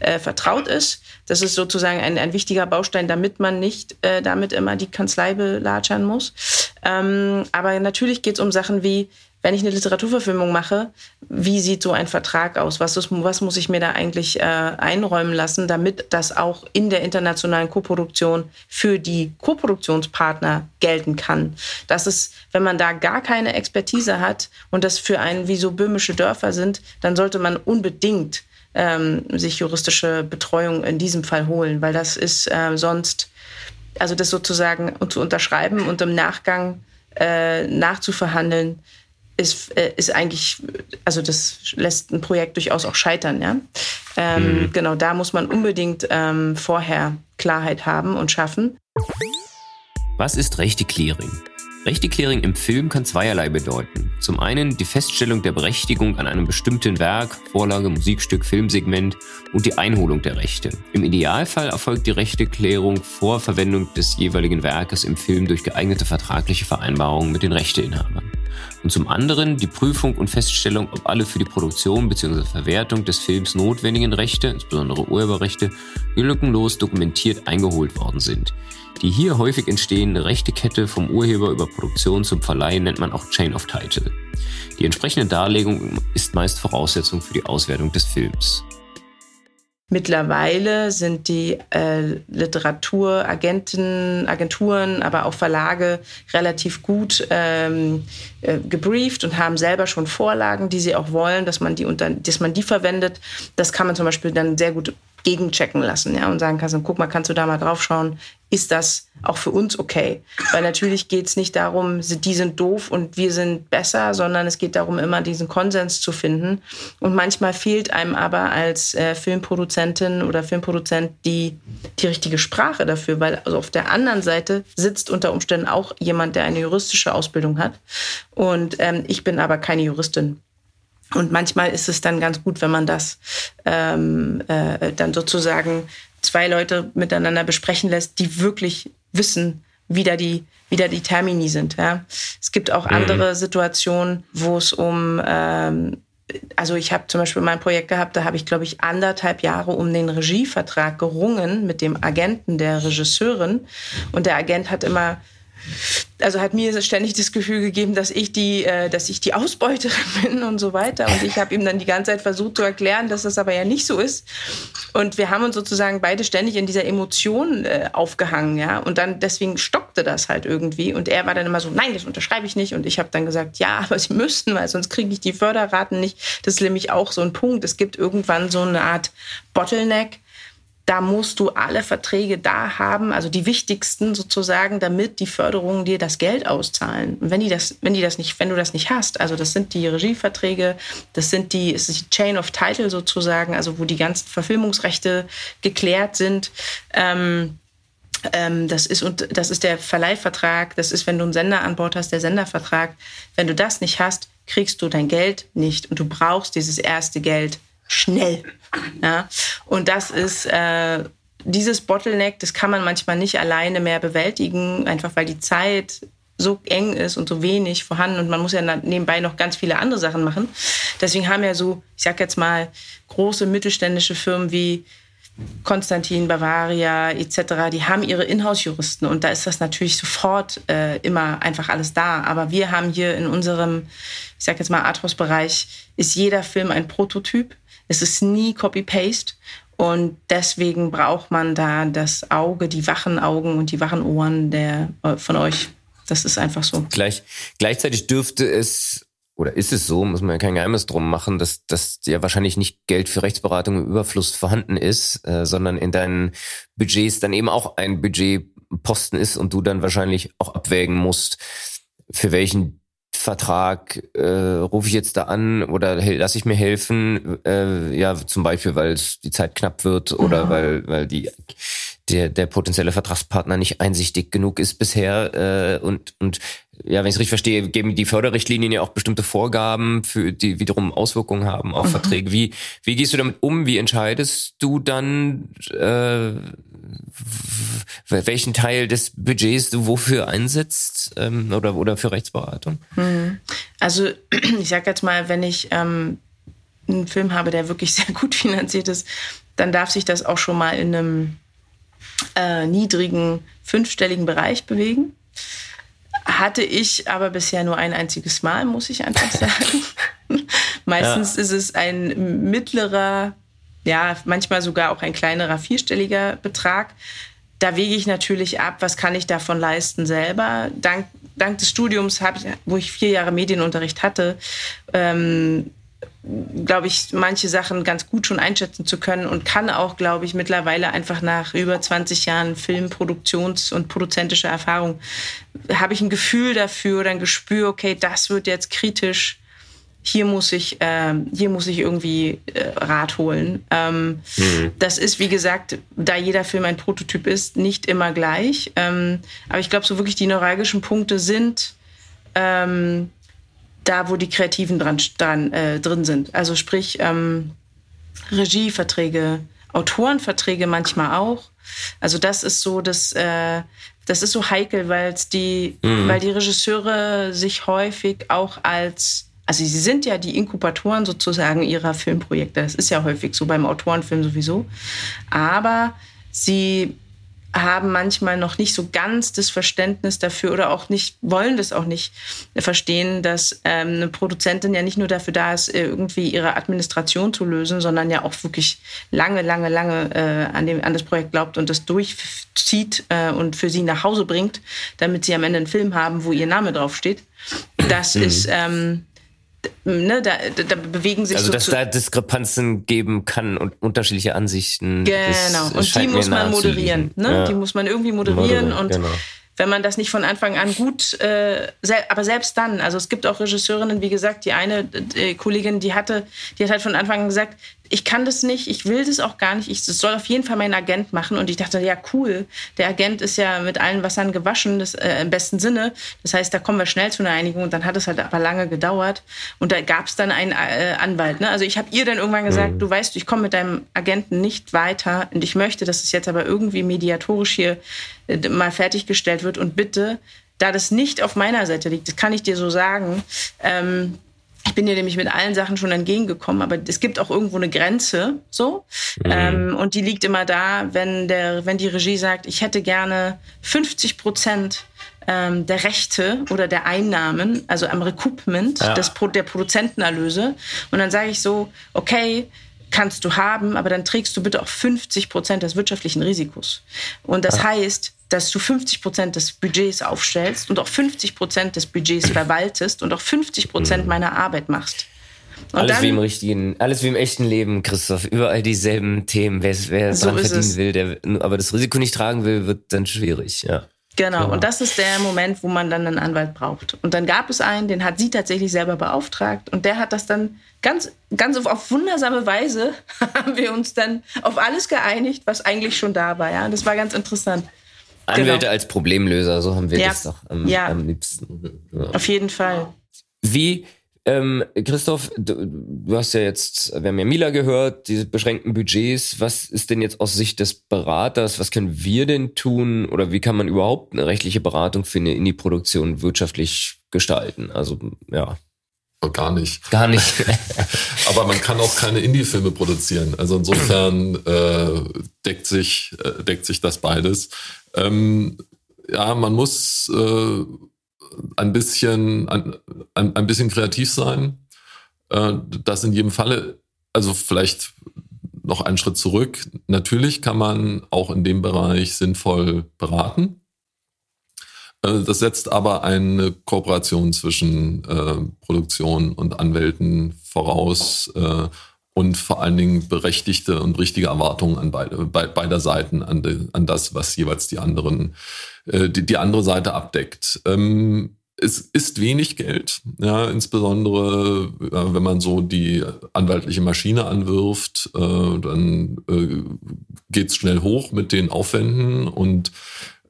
äh, vertraut ist. Das ist sozusagen ein, ein wichtiger Baustein, damit man nicht äh, damit immer die Kanzlei belatschern muss. Ähm, aber natürlich geht es um Sachen wie, wenn ich eine Literaturverfilmung mache, wie sieht so ein Vertrag aus? Was, ist, was muss ich mir da eigentlich äh, einräumen lassen, damit das auch in der internationalen Koproduktion für die Koproduktionspartner gelten kann? Das ist, wenn man da gar keine Expertise hat und das für einen wie so böhmische Dörfer sind, dann sollte man unbedingt ähm, sich juristische Betreuung in diesem Fall holen, weil das ist äh, sonst, also das sozusagen zu unterschreiben und im Nachgang äh, nachzuverhandeln, ist, äh, ist eigentlich, also das lässt ein Projekt durchaus auch scheitern, ja. Ähm, mhm. Genau, da muss man unbedingt ähm, vorher Klarheit haben und schaffen. Was ist rechte Clearing? Rechte Clearing im Film kann zweierlei bedeuten. Zum einen die Feststellung der Berechtigung an einem bestimmten Werk, Vorlage, Musikstück, Filmsegment und die Einholung der Rechte. Im Idealfall erfolgt die Rechteklärung vor Verwendung des jeweiligen Werkes im Film durch geeignete vertragliche Vereinbarungen mit den Rechteinhabern. Und zum anderen die Prüfung und Feststellung, ob alle für die Produktion bzw. Verwertung des Films notwendigen Rechte, insbesondere Urheberrechte, lückenlos dokumentiert eingeholt worden sind. Die hier häufig entstehende Rechtekette vom Urheber über Produktion zum Verleih nennt man auch Chain of Title. Die entsprechende Darlegung ist meist Voraussetzung für die Auswertung des Films. Mittlerweile sind die äh, Literaturagenten, Agenturen, aber auch Verlage relativ gut ähm, äh, gebrieft und haben selber schon Vorlagen, die sie auch wollen, dass man die unter, dass man die verwendet. Das kann man zum Beispiel dann sehr gut gegenchecken lassen, ja, und sagen kannst, guck mal, kannst du da mal drauf schauen, ist das auch für uns okay? Weil natürlich geht es nicht darum, die sind doof und wir sind besser, sondern es geht darum, immer diesen Konsens zu finden. Und manchmal fehlt einem aber als äh, Filmproduzentin oder Filmproduzent die, die richtige Sprache dafür, weil also auf der anderen Seite sitzt unter Umständen auch jemand, der eine juristische Ausbildung hat. Und ähm, ich bin aber keine Juristin. Und manchmal ist es dann ganz gut, wenn man das ähm, äh, dann sozusagen zwei Leute miteinander besprechen lässt, die wirklich wissen, wie da die, wie da die Termini sind. Ja. Es gibt auch mhm. andere Situationen, wo es um, ähm, also ich habe zum Beispiel mein Projekt gehabt, da habe ich, glaube ich, anderthalb Jahre um den Regievertrag gerungen mit dem Agenten der Regisseurin. Und der Agent hat immer also hat mir ständig das Gefühl gegeben, dass ich die, äh, dass ich die Ausbeuterin bin und so weiter. Und ich habe ihm dann die ganze Zeit versucht zu erklären, dass das aber ja nicht so ist. Und wir haben uns sozusagen beide ständig in dieser Emotion äh, aufgehangen, ja. Und dann deswegen stockte das halt irgendwie. Und er war dann immer so, nein, das unterschreibe ich nicht. Und ich habe dann gesagt, ja, aber sie müssten, weil sonst kriege ich die Förderraten nicht. Das ist nämlich auch so ein Punkt. Es gibt irgendwann so eine Art Bottleneck da musst du alle Verträge da haben, also die wichtigsten sozusagen, damit die Förderungen dir das Geld auszahlen. Und wenn die das, wenn die das nicht, wenn du das nicht hast, also das sind die Regieverträge, das sind die, es ist die Chain of Title sozusagen, also wo die ganzen Verfilmungsrechte geklärt sind. Ähm, ähm, das ist und das ist der Verleihvertrag, das ist, wenn du einen Sender an Bord hast, der Sendervertrag. Wenn du das nicht hast, kriegst du dein Geld nicht und du brauchst dieses erste Geld schnell. Ja? Und das ist äh, dieses Bottleneck, das kann man manchmal nicht alleine mehr bewältigen, einfach weil die Zeit so eng ist und so wenig vorhanden und man muss ja nebenbei noch ganz viele andere Sachen machen. Deswegen haben ja so, ich sag jetzt mal, große mittelständische Firmen wie Konstantin, Bavaria etc., die haben ihre Inhouse-Juristen und da ist das natürlich sofort äh, immer einfach alles da. Aber wir haben hier in unserem, ich sag jetzt mal, Arthouse-Bereich, ist jeder Film ein Prototyp. Es ist nie Copy-Paste. Und deswegen braucht man da das Auge, die wachen Augen und die wachen Ohren der, äh, von euch. Das ist einfach so. Gleich, gleichzeitig dürfte es oder ist es so, muss man ja kein Geheimnis drum machen, dass, dass ja wahrscheinlich nicht Geld für Rechtsberatung im Überfluss vorhanden ist, äh, sondern in deinen Budgets dann eben auch ein Budgetposten ist und du dann wahrscheinlich auch abwägen musst, für welchen Vertrag äh, rufe ich jetzt da an oder lasse ich mir helfen, äh, ja zum Beispiel, weil es die Zeit knapp wird oder mhm. weil weil die der der potenzielle Vertragspartner nicht einsichtig genug ist bisher äh, und und ja, wenn ich es richtig verstehe, geben die Förderrichtlinien ja auch bestimmte Vorgaben, für die wiederum Auswirkungen haben auf mhm. Verträge. Wie, wie gehst du damit um? Wie entscheidest du dann, äh, welchen Teil des Budgets du wofür einsetzt ähm, oder, oder für Rechtsberatung? Mhm. Also ich sag jetzt mal, wenn ich ähm, einen Film habe, der wirklich sehr gut finanziert ist, dann darf sich das auch schon mal in einem äh, niedrigen fünfstelligen Bereich bewegen. Hatte ich aber bisher nur ein einziges Mal, muss ich einfach sagen. Meistens ja. ist es ein mittlerer, ja, manchmal sogar auch ein kleinerer vierstelliger Betrag. Da wege ich natürlich ab, was kann ich davon leisten selber. Dank, dank des Studiums, ich, wo ich vier Jahre Medienunterricht hatte, ähm, glaube ich, manche Sachen ganz gut schon einschätzen zu können und kann auch, glaube ich, mittlerweile einfach nach über 20 Jahren Filmproduktions- und produzentischer Erfahrung, habe ich ein Gefühl dafür oder ein Gespür, okay, das wird jetzt kritisch. Hier muss ich, äh, hier muss ich irgendwie äh, Rat holen. Ähm, mhm. Das ist, wie gesagt, da jeder Film ein Prototyp ist, nicht immer gleich. Ähm, aber ich glaube, so wirklich die neuralgischen Punkte sind, ähm, da, wo die Kreativen dran, dran äh, drin sind. Also sprich ähm, Regieverträge, Autorenverträge manchmal auch. Also das ist so, dass äh, das ist so heikel, weil die, mhm. weil die Regisseure sich häufig auch als also sie sind ja die Inkubatoren sozusagen ihrer Filmprojekte. Das ist ja häufig so beim Autorenfilm sowieso. Aber sie haben manchmal noch nicht so ganz das Verständnis dafür oder auch nicht, wollen das auch nicht verstehen, dass ähm, eine Produzentin ja nicht nur dafür da ist, äh, irgendwie ihre Administration zu lösen, sondern ja auch wirklich lange, lange, lange äh, an, dem, an das Projekt glaubt und das durchzieht äh, und für sie nach Hause bringt, damit sie am Ende einen Film haben, wo ihr Name draufsteht. Das mhm. ist, ähm, ne, da, da bewegen sich also so dass da Diskrepanzen geben kann und unterschiedliche Ansichten. Genau. und die muss man moderieren. Ne? Ja. Die muss man irgendwie moderieren, moderieren und genau wenn man das nicht von Anfang an gut, äh, sel aber selbst dann, also es gibt auch Regisseurinnen, wie gesagt, die eine äh, Kollegin, die hatte, die hat halt von Anfang an gesagt, ich kann das nicht, ich will das auch gar nicht, ich das soll auf jeden Fall mein Agent machen. Und ich dachte, ja cool, der Agent ist ja mit allen Wassern gewaschen, das, äh, im besten Sinne. Das heißt, da kommen wir schnell zu einer Einigung. Und dann hat es halt aber lange gedauert. Und da gab es dann einen äh, Anwalt. Ne? Also ich habe ihr dann irgendwann gesagt, mhm. du weißt, ich komme mit deinem Agenten nicht weiter und ich möchte, dass es jetzt aber irgendwie mediatorisch hier äh, mal fertiggestellt wird und bitte, da das nicht auf meiner Seite liegt, das kann ich dir so sagen, ähm, ich bin dir nämlich mit allen Sachen schon entgegengekommen, aber es gibt auch irgendwo eine Grenze, so. Mhm. Ähm, und die liegt immer da, wenn der, wenn die Regie sagt, ich hätte gerne 50 Prozent ähm, der Rechte oder der Einnahmen, also am Recoupment ja. des, der Produzentenerlöse. Und dann sage ich so, okay, kannst du haben, aber dann trägst du bitte auch 50 Prozent des wirtschaftlichen Risikos. Und das ja. heißt, dass du 50 Prozent des Budgets aufstellst und auch 50 Prozent des Budgets verwaltest und auch 50 Prozent mhm. meiner Arbeit machst. Und alles dann, wie im richtigen, alles wie im echten Leben, Christoph. Überall dieselben Themen. Wer, wer so dran verdienen es. will, der aber das Risiko nicht tragen will, wird dann schwierig, ja. Genau. genau. Und das ist der Moment, wo man dann einen Anwalt braucht. Und dann gab es einen, den hat sie tatsächlich selber beauftragt. Und der hat das dann ganz, ganz auf wundersame Weise haben wir uns dann auf alles geeinigt, was eigentlich schon da war. Ja, das war ganz interessant. Anwälte genau. als Problemlöser, so haben wir ja. das doch am, ja. am liebsten. Ja. Auf jeden Fall. Wie, ähm, Christoph, du, du, hast ja jetzt, wir haben ja Mila gehört, diese beschränkten Budgets. Was ist denn jetzt aus Sicht des Beraters, was können wir denn tun oder wie kann man überhaupt eine rechtliche Beratung für eine Indie-Produktion wirtschaftlich gestalten? Also, ja. Gar nicht. Gar nicht. Aber man kann auch keine Indie-Filme produzieren. Also insofern äh, deckt, sich, äh, deckt sich das beides. Ähm, ja, man muss äh, ein bisschen ein, ein, bisschen kreativ sein. Äh, das in jedem Falle, also vielleicht noch einen Schritt zurück. Natürlich kann man auch in dem Bereich sinnvoll beraten. Äh, das setzt aber eine Kooperation zwischen äh, Produktion und Anwälten voraus äh, und vor allen Dingen berechtigte und richtige Erwartungen an beide, be, beider Seiten, an, de, an das, was jeweils die anderen, äh, die, die andere Seite abdeckt. Ähm, es ist wenig Geld, ja, insbesondere äh, wenn man so die anwaltliche Maschine anwirft, äh, dann äh, geht's schnell hoch mit den Aufwänden und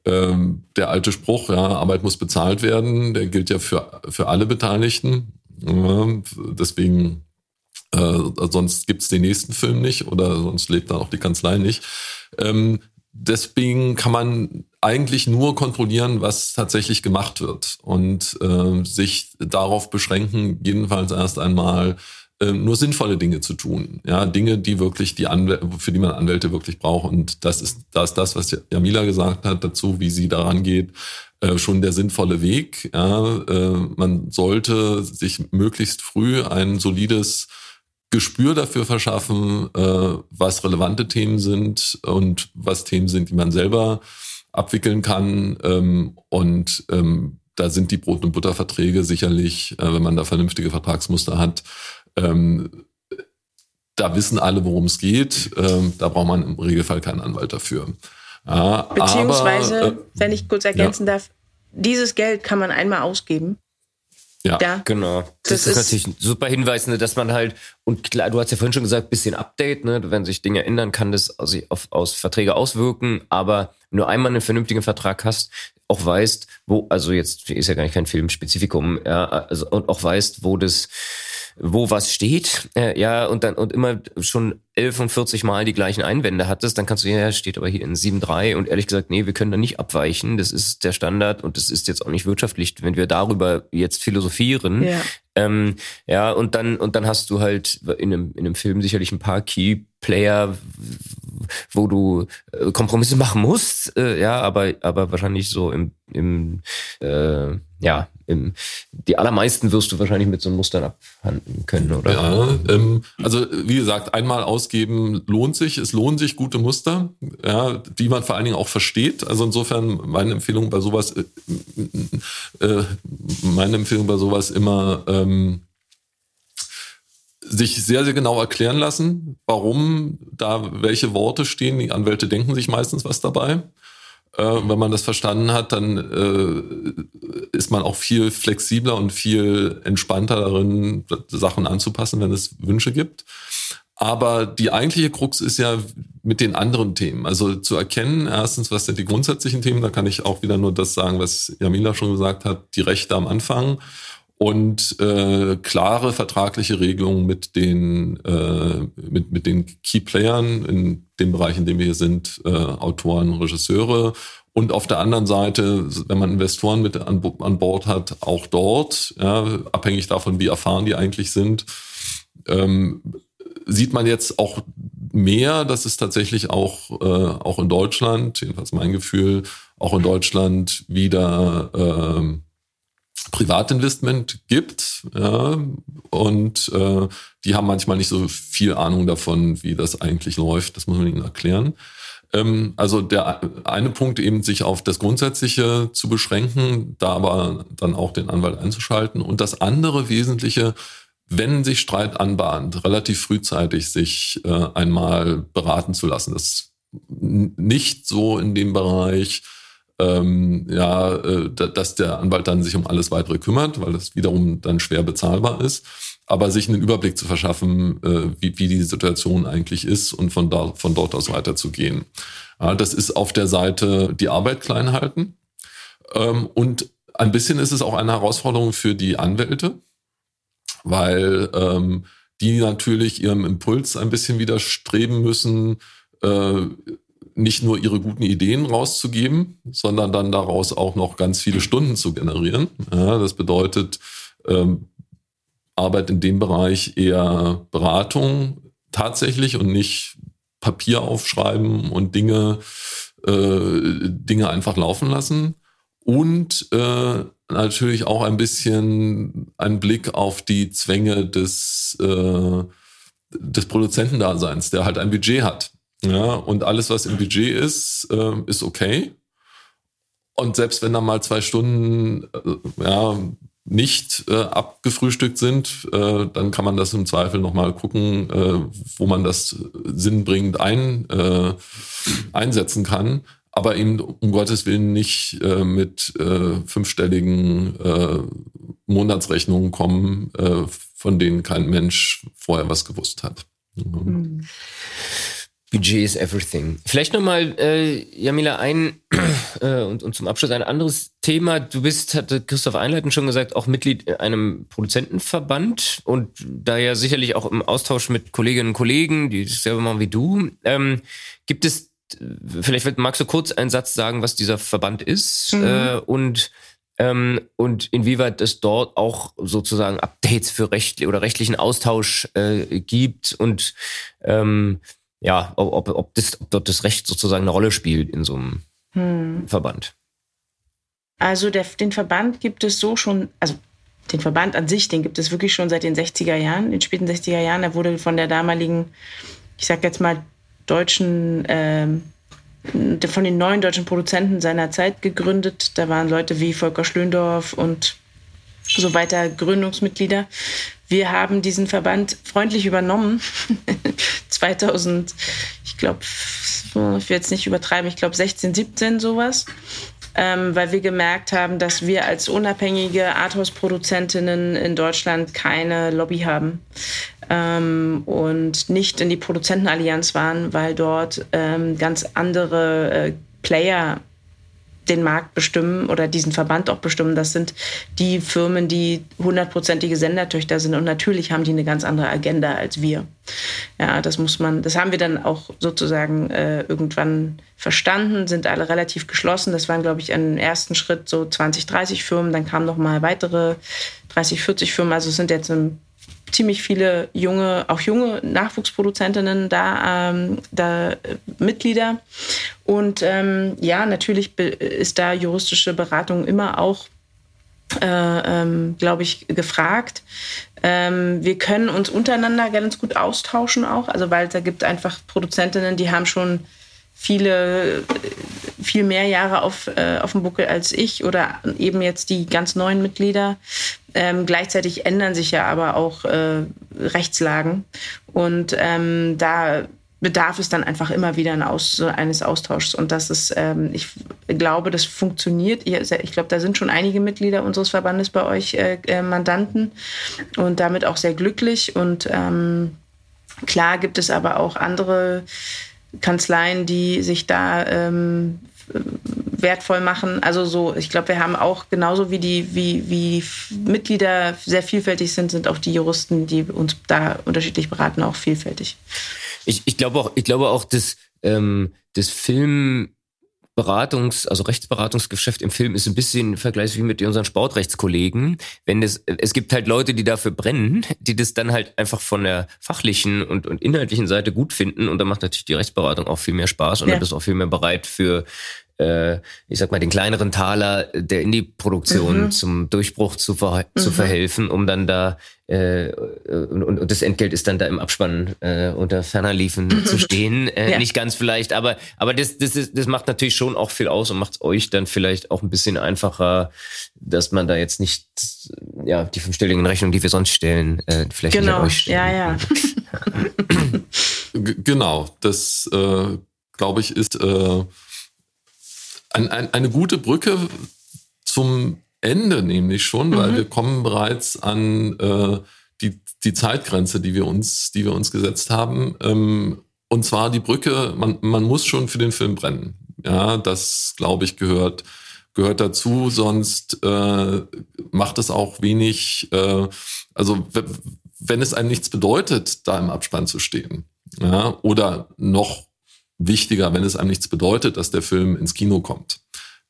ähm, der alte Spruch, ja, Arbeit muss bezahlt werden, der gilt ja für, für alle Beteiligten. Ja, deswegen äh, sonst gibt's den nächsten Film nicht oder sonst lebt dann auch die Kanzlei nicht. Ähm, deswegen kann man eigentlich nur kontrollieren, was tatsächlich gemacht wird und äh, sich darauf beschränken, jedenfalls erst einmal äh, nur sinnvolle Dinge zu tun. Ja, Dinge, die wirklich die Anwälte, für die man Anwälte wirklich braucht. Und das ist, das ist das, was Jamila gesagt hat dazu, wie sie daran geht, äh, schon der sinnvolle Weg. Ja, äh, man sollte sich möglichst früh ein solides Gespür dafür verschaffen, äh, was relevante Themen sind und was Themen sind, die man selber abwickeln kann. Ähm, und ähm, da sind die Brot- und Butterverträge sicherlich, äh, wenn man da vernünftige Vertragsmuster hat, ähm, da wissen alle, worum es geht. Da braucht man im Regelfall keinen Anwalt dafür. Beziehungsweise, aber, äh, wenn ich kurz ergänzen ja. darf, dieses Geld kann man einmal ausgeben ja, ja, genau. Das, das ist, natürlich ein super Hinweis, ne, dass man halt, und klar, du hast ja vorhin schon gesagt, bisschen Update, ne, wenn sich Dinge ändern, kann das aus, auf, aus Verträge auswirken, aber du einmal einen vernünftigen Vertrag hast, auch weißt, wo, also jetzt ist ja gar nicht kein Filmspezifikum, ja, also, und auch weißt, wo das, wo was steht, äh, ja, und dann und immer schon 11 und 40 Mal die gleichen Einwände hattest, dann kannst du, ja, steht aber hier in 7.3 und ehrlich gesagt, nee, wir können da nicht abweichen, das ist der Standard und das ist jetzt auch nicht wirtschaftlich, wenn wir darüber jetzt philosophieren. Ja, ähm, ja und dann, und dann hast du halt in einem, in einem Film sicherlich ein paar Key Player, wo du äh, Kompromisse machen musst, äh, ja, aber, aber wahrscheinlich so im, im äh, ja, im, die allermeisten wirst du wahrscheinlich mit so einem Mustern abhandeln können, oder? Ja, ähm, also wie gesagt, einmal ausgeben lohnt sich. Es lohnen sich gute Muster, ja, die man vor allen Dingen auch versteht. Also insofern meine Empfehlung bei sowas, äh, äh, meine Empfehlung bei sowas immer ähm, sich sehr, sehr genau erklären lassen, warum da welche Worte stehen. Die Anwälte denken sich meistens was dabei. Äh, wenn man das verstanden hat, dann äh, ist man auch viel flexibler und viel entspannter darin, Sachen anzupassen, wenn es Wünsche gibt. Aber die eigentliche Krux ist ja mit den anderen Themen. Also zu erkennen, erstens, was sind die grundsätzlichen Themen, da kann ich auch wieder nur das sagen, was Jamila schon gesagt hat, die Rechte am Anfang und äh, klare vertragliche Regelungen mit den äh, mit mit den Key Playern in dem Bereich, in dem wir hier sind, äh, Autoren, Regisseure und auf der anderen Seite, wenn man Investoren mit an, an Bord hat, auch dort, ja, abhängig davon, wie erfahren die eigentlich sind, ähm, sieht man jetzt auch mehr, dass es tatsächlich auch äh, auch in Deutschland, jedenfalls mein Gefühl, auch in Deutschland wieder äh, Privatinvestment gibt. Ja, und äh, die haben manchmal nicht so viel Ahnung davon, wie das eigentlich läuft. Das muss man ihnen erklären. Ähm, also der eine Punkt eben, sich auf das Grundsätzliche zu beschränken, da aber dann auch den Anwalt einzuschalten. Und das andere Wesentliche, wenn sich Streit anbahnt, relativ frühzeitig sich äh, einmal beraten zu lassen. Das nicht so in dem Bereich, ähm, ja, äh, dass der Anwalt dann sich um alles weitere kümmert, weil das wiederum dann schwer bezahlbar ist, aber sich einen Überblick zu verschaffen, äh, wie, wie die Situation eigentlich ist und von, da, von dort aus weiterzugehen. Ja, das ist auf der Seite die Arbeit klein halten ähm, und ein bisschen ist es auch eine Herausforderung für die Anwälte, weil ähm, die natürlich ihrem Impuls ein bisschen widerstreben müssen, äh, nicht nur ihre guten Ideen rauszugeben, sondern dann daraus auch noch ganz viele Stunden zu generieren. Ja, das bedeutet ähm, Arbeit in dem Bereich eher Beratung tatsächlich und nicht Papier aufschreiben und Dinge, äh, Dinge einfach laufen lassen. Und äh, natürlich auch ein bisschen ein Blick auf die Zwänge des, äh, des Produzentendaseins, der halt ein Budget hat. Ja, und alles, was im Budget ist, äh, ist okay. Und selbst wenn da mal zwei Stunden äh, ja, nicht äh, abgefrühstückt sind, äh, dann kann man das im Zweifel nochmal gucken, äh, wo man das sinnbringend ein, äh, einsetzen kann. Aber eben um Gottes Willen nicht äh, mit äh, fünfstelligen äh, Monatsrechnungen kommen, äh, von denen kein Mensch vorher was gewusst hat. Mhm. Budget is everything. Vielleicht nochmal, äh, Jamila, ein äh, und, und zum Abschluss ein anderes Thema. Du bist, hatte Christoph einleitend schon gesagt, auch Mitglied einem Produzentenverband und da ja sicherlich auch im Austausch mit Kolleginnen und Kollegen, die das selber machen wie du. Ähm, gibt es, vielleicht magst du kurz einen Satz sagen, was dieser Verband ist mhm. äh, und ähm, und inwieweit es dort auch sozusagen Updates für Recht oder rechtlichen Austausch äh, gibt und ähm, ja, ob, ob, das, ob dort das Recht sozusagen eine Rolle spielt in so einem hm. Verband. Also der, den Verband gibt es so schon, also den Verband an sich, den gibt es wirklich schon seit den 60er Jahren, den späten 60er Jahren. Er wurde von der damaligen, ich sag jetzt mal, deutschen, äh, von den neuen deutschen Produzenten seiner Zeit gegründet. Da waren Leute wie Volker Schlöndorff und so weiter Gründungsmitglieder. Wir haben diesen Verband freundlich übernommen. 2000, ich glaube, ich will jetzt nicht übertreiben, ich glaube 16, 17 sowas. Ähm, weil wir gemerkt haben, dass wir als unabhängige Arthouse-Produzentinnen in Deutschland keine Lobby haben ähm, und nicht in die Produzentenallianz waren, weil dort ähm, ganz andere äh, Player den Markt bestimmen oder diesen Verband auch bestimmen. Das sind die Firmen, die hundertprozentige Sendertöchter sind und natürlich haben die eine ganz andere Agenda als wir. Ja, das muss man, das haben wir dann auch sozusagen äh, irgendwann verstanden, sind alle relativ geschlossen. Das waren, glaube ich, im ersten Schritt so 20, 30 Firmen, dann kamen noch mal weitere 30, 40 Firmen. Also es sind jetzt im ziemlich viele junge, auch junge Nachwuchsproduzentinnen da, ähm, da äh, Mitglieder. Und ähm, ja, natürlich ist da juristische Beratung immer auch, äh, ähm, glaube ich, gefragt. Ähm, wir können uns untereinander ganz gut austauschen auch, also weil da gibt einfach Produzentinnen, die haben schon viele, viel mehr Jahre auf, äh, auf dem Buckel als ich oder eben jetzt die ganz neuen Mitglieder. Ähm, gleichzeitig ändern sich ja aber auch äh, Rechtslagen und ähm, da bedarf es dann einfach immer wieder ein Aus, eines Austauschs. Und das ist, ähm, ich glaube, das funktioniert. Ich, glaube, da sind schon einige Mitglieder unseres Verbandes bei euch äh, äh, Mandanten und damit auch sehr glücklich. Und ähm, klar gibt es aber auch andere Kanzleien, die sich da ähm, wertvoll machen. Also so, ich glaube, wir haben auch genauso wie die, wie, wie Mitglieder sehr vielfältig sind, sind auch die Juristen, die uns da unterschiedlich beraten, auch vielfältig. Ich, ich glaube auch, ich glaube auch, dass ähm, das Film Beratungs-, also Rechtsberatungsgeschäft im Film ist ein bisschen vergleichsweise wie mit unseren Sportrechtskollegen. Wenn es, es gibt halt Leute, die dafür brennen, die das dann halt einfach von der fachlichen und, und inhaltlichen Seite gut finden und dann macht natürlich die Rechtsberatung auch viel mehr Spaß und ja. dann bist du auch viel mehr bereit für äh, ich sag mal, den kleineren Taler der Indie-Produktion mhm. zum Durchbruch zu, ver mhm. zu verhelfen, um dann da äh, und, und das Entgelt ist dann da im Abspann äh, unter ferner Liefen zu stehen. Äh, ja. Nicht ganz vielleicht, aber, aber das, das, ist, das macht natürlich schon auch viel aus und macht es euch dann vielleicht auch ein bisschen einfacher, dass man da jetzt nicht ja die fünfstelligen Rechnungen, die wir sonst stellen, äh, vielleicht genau. nicht euch stellen. Ja, ja. genau, das äh, glaube ich ist äh, ein, ein, eine gute Brücke zum Ende nämlich schon, weil mhm. wir kommen bereits an äh, die, die Zeitgrenze, die wir uns, die wir uns gesetzt haben. Ähm, und zwar die Brücke, man, man muss schon für den Film brennen. Ja, das glaube ich gehört, gehört dazu, sonst äh, macht es auch wenig, äh, also wenn es einem nichts bedeutet, da im Abspann zu stehen. Ja, oder noch wichtiger, wenn es einem nichts bedeutet, dass der Film ins Kino kommt,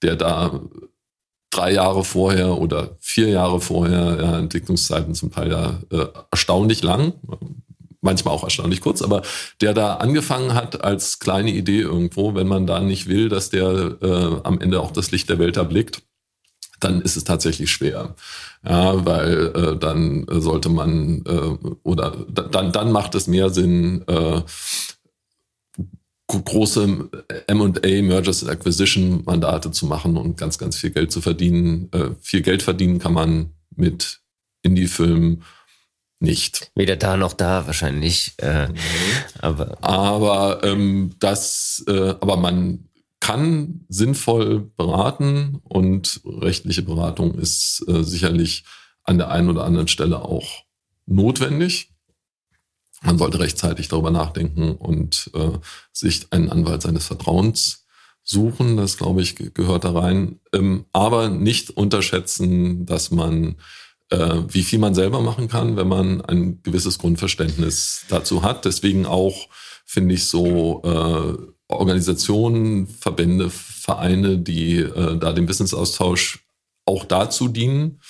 der da drei Jahre vorher oder vier Jahre vorher, ja, Entwicklungszeiten zum Teil ja äh, erstaunlich lang, manchmal auch erstaunlich kurz, aber der da angefangen hat als kleine Idee irgendwo, wenn man da nicht will, dass der äh, am Ende auch das Licht der Welt erblickt, dann ist es tatsächlich schwer. Ja, weil äh, dann sollte man äh, oder dann, dann macht es mehr Sinn, äh, große M&A, Mergers and Acquisition Mandate zu machen und ganz, ganz viel Geld zu verdienen. Äh, viel Geld verdienen kann man mit Indie-Filmen nicht. Weder da noch da wahrscheinlich. Äh, aber aber ähm, das, äh, aber man kann sinnvoll beraten und rechtliche Beratung ist äh, sicherlich an der einen oder anderen Stelle auch notwendig man sollte rechtzeitig darüber nachdenken und äh, sich einen Anwalt seines Vertrauens suchen. Das, glaube ich, gehört da rein. Ähm, aber nicht unterschätzen, dass man, äh, wie viel man selber machen kann, wenn man ein gewisses Grundverständnis dazu hat. Deswegen auch, finde ich, so äh, Organisationen, Verbände, Vereine, die äh, da dem Wissensaustausch auch dazu dienen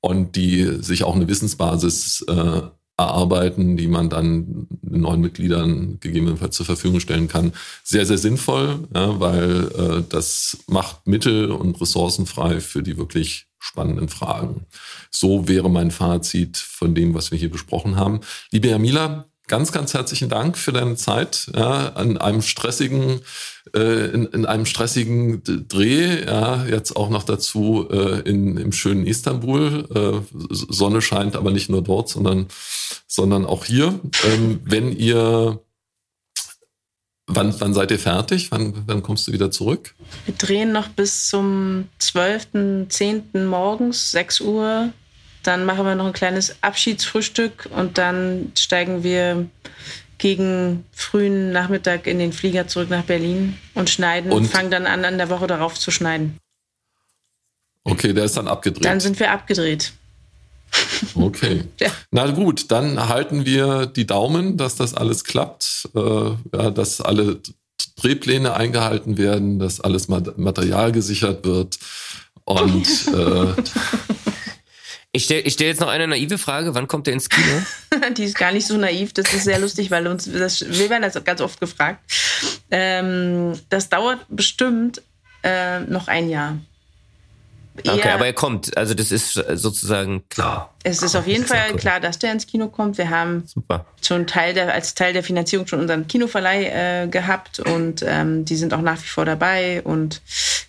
und die sich auch eine Wissensbasis äh, erarbeiten, die man dann neuen Mitgliedern gegebenenfalls zur Verfügung stellen kann. Sehr, sehr sinnvoll, ja, weil äh, das macht Mittel und Ressourcen frei für die wirklich spannenden Fragen. So wäre mein Fazit von dem, was wir hier besprochen haben. Liebe Jamila, ganz, ganz herzlichen Dank für deine Zeit ja, an einem stressigen, äh, in, in einem stressigen Dreh. Ja, jetzt auch noch dazu äh, in, im schönen Istanbul. Äh, Sonne scheint aber nicht nur dort, sondern, sondern auch hier. Ähm, wenn ihr Wann, wann seid ihr fertig? Wann, wann kommst du wieder zurück? Wir drehen noch bis zum 12.10. morgens, 6 Uhr dann machen wir noch ein kleines Abschiedsfrühstück und dann steigen wir gegen frühen Nachmittag in den Flieger zurück nach Berlin und schneiden und fangen dann an, an der Woche darauf zu schneiden. Okay, der ist dann abgedreht. Dann sind wir abgedreht. Okay. ja. Na gut, dann halten wir die Daumen, dass das alles klappt, äh, ja, dass alle Drehpläne eingehalten werden, dass alles Material gesichert wird und äh, Ich stelle stell jetzt noch eine naive Frage. Wann kommt der ins Kino? Die ist gar nicht so naiv. Das ist sehr lustig, weil uns das, wir werden das ganz oft gefragt. Ähm, das dauert bestimmt äh, noch ein Jahr. Eher, okay, aber er kommt. Also das ist sozusagen klar. Es ist auf jeden Fall cool. klar, dass der ins Kino kommt. Wir haben Super. schon Teil der, als Teil der Finanzierung schon unseren Kinoverleih äh, gehabt und ähm, die sind auch nach wie vor dabei und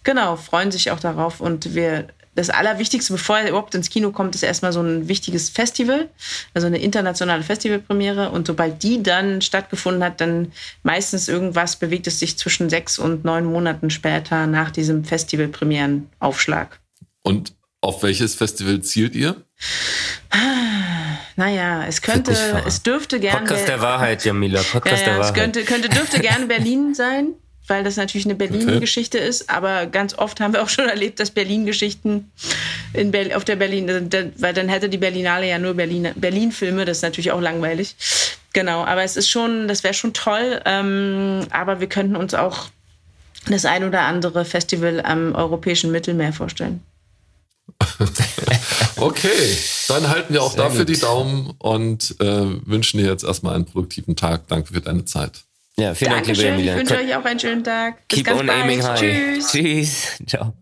genau, freuen sich auch darauf. Und wir das Allerwichtigste, bevor er überhaupt ins Kino kommt, ist erstmal so ein wichtiges Festival, also eine internationale Festivalpremiere. Und sobald die dann stattgefunden hat, dann meistens irgendwas bewegt es sich zwischen sechs und neun Monaten später nach diesem Festivalpremierenaufschlag. Und auf welches Festival zielt ihr? Naja, es könnte, es dürfte gerne. Podcast der Wahrheit, Jamila. Podcast ja, der Wahrheit. Es könnte, könnte, dürfte gerne Berlin sein. Weil das natürlich eine Berlin-Geschichte okay. ist. Aber ganz oft haben wir auch schon erlebt, dass Berlin-Geschichten auf der Berlin, weil dann hätte die Berlinale ja nur Berlin-Filme. das ist natürlich auch langweilig. Genau, aber es ist schon, das wäre schon toll. Ähm, aber wir könnten uns auch das ein oder andere Festival am europäischen Mittelmeer vorstellen. okay, dann halten wir auch Sehr dafür gut. die Daumen und äh, wünschen dir jetzt erstmal einen produktiven Tag. Danke für deine Zeit. Ja, vielen Dankeschön. Dank, liebe Emilia. Ich wünsche euch auch einen schönen Tag. Bis Keep on bald. aiming high. Tschüss. Tschüss. Ciao.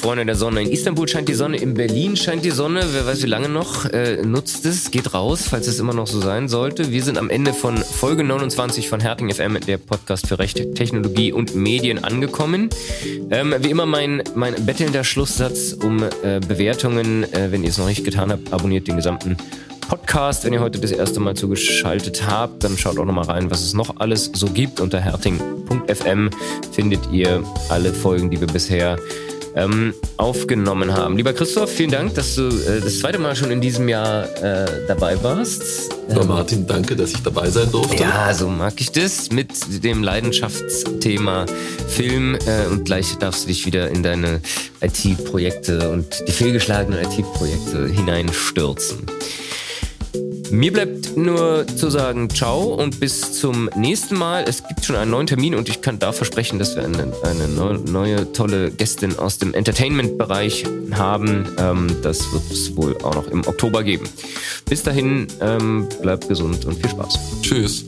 Freunde der Sonne. In Istanbul scheint die Sonne, in Berlin scheint die Sonne. Wer weiß wie lange noch. Äh, nutzt es, geht raus, falls es immer noch so sein sollte. Wir sind am Ende von Folge 29 von Herting FM, der Podcast für Recht, Technologie und Medien angekommen. Ähm, wie immer mein, mein bettelnder Schlusssatz um äh, Bewertungen. Äh, wenn ihr es noch nicht getan habt, abonniert den gesamten Podcast. Wenn ihr heute das erste Mal zugeschaltet habt, dann schaut auch noch mal rein, was es noch alles so gibt. Unter herting.fm findet ihr alle Folgen, die wir bisher ähm, aufgenommen haben. Lieber Christoph, vielen Dank, dass du äh, das zweite Mal schon in diesem Jahr äh, dabei warst. Ähm, Martin, danke, dass ich dabei sein durfte. Ja, so mag ich das mit dem Leidenschaftsthema Film äh, und gleich darfst du dich wieder in deine IT-Projekte und die fehlgeschlagenen IT-Projekte hineinstürzen. Mir bleibt nur zu sagen, ciao und bis zum nächsten Mal. Es gibt schon einen neuen Termin und ich kann da versprechen, dass wir eine, eine neue, tolle Gästin aus dem Entertainment-Bereich haben. Ähm, das wird es wohl auch noch im Oktober geben. Bis dahin, ähm, bleibt gesund und viel Spaß. Tschüss.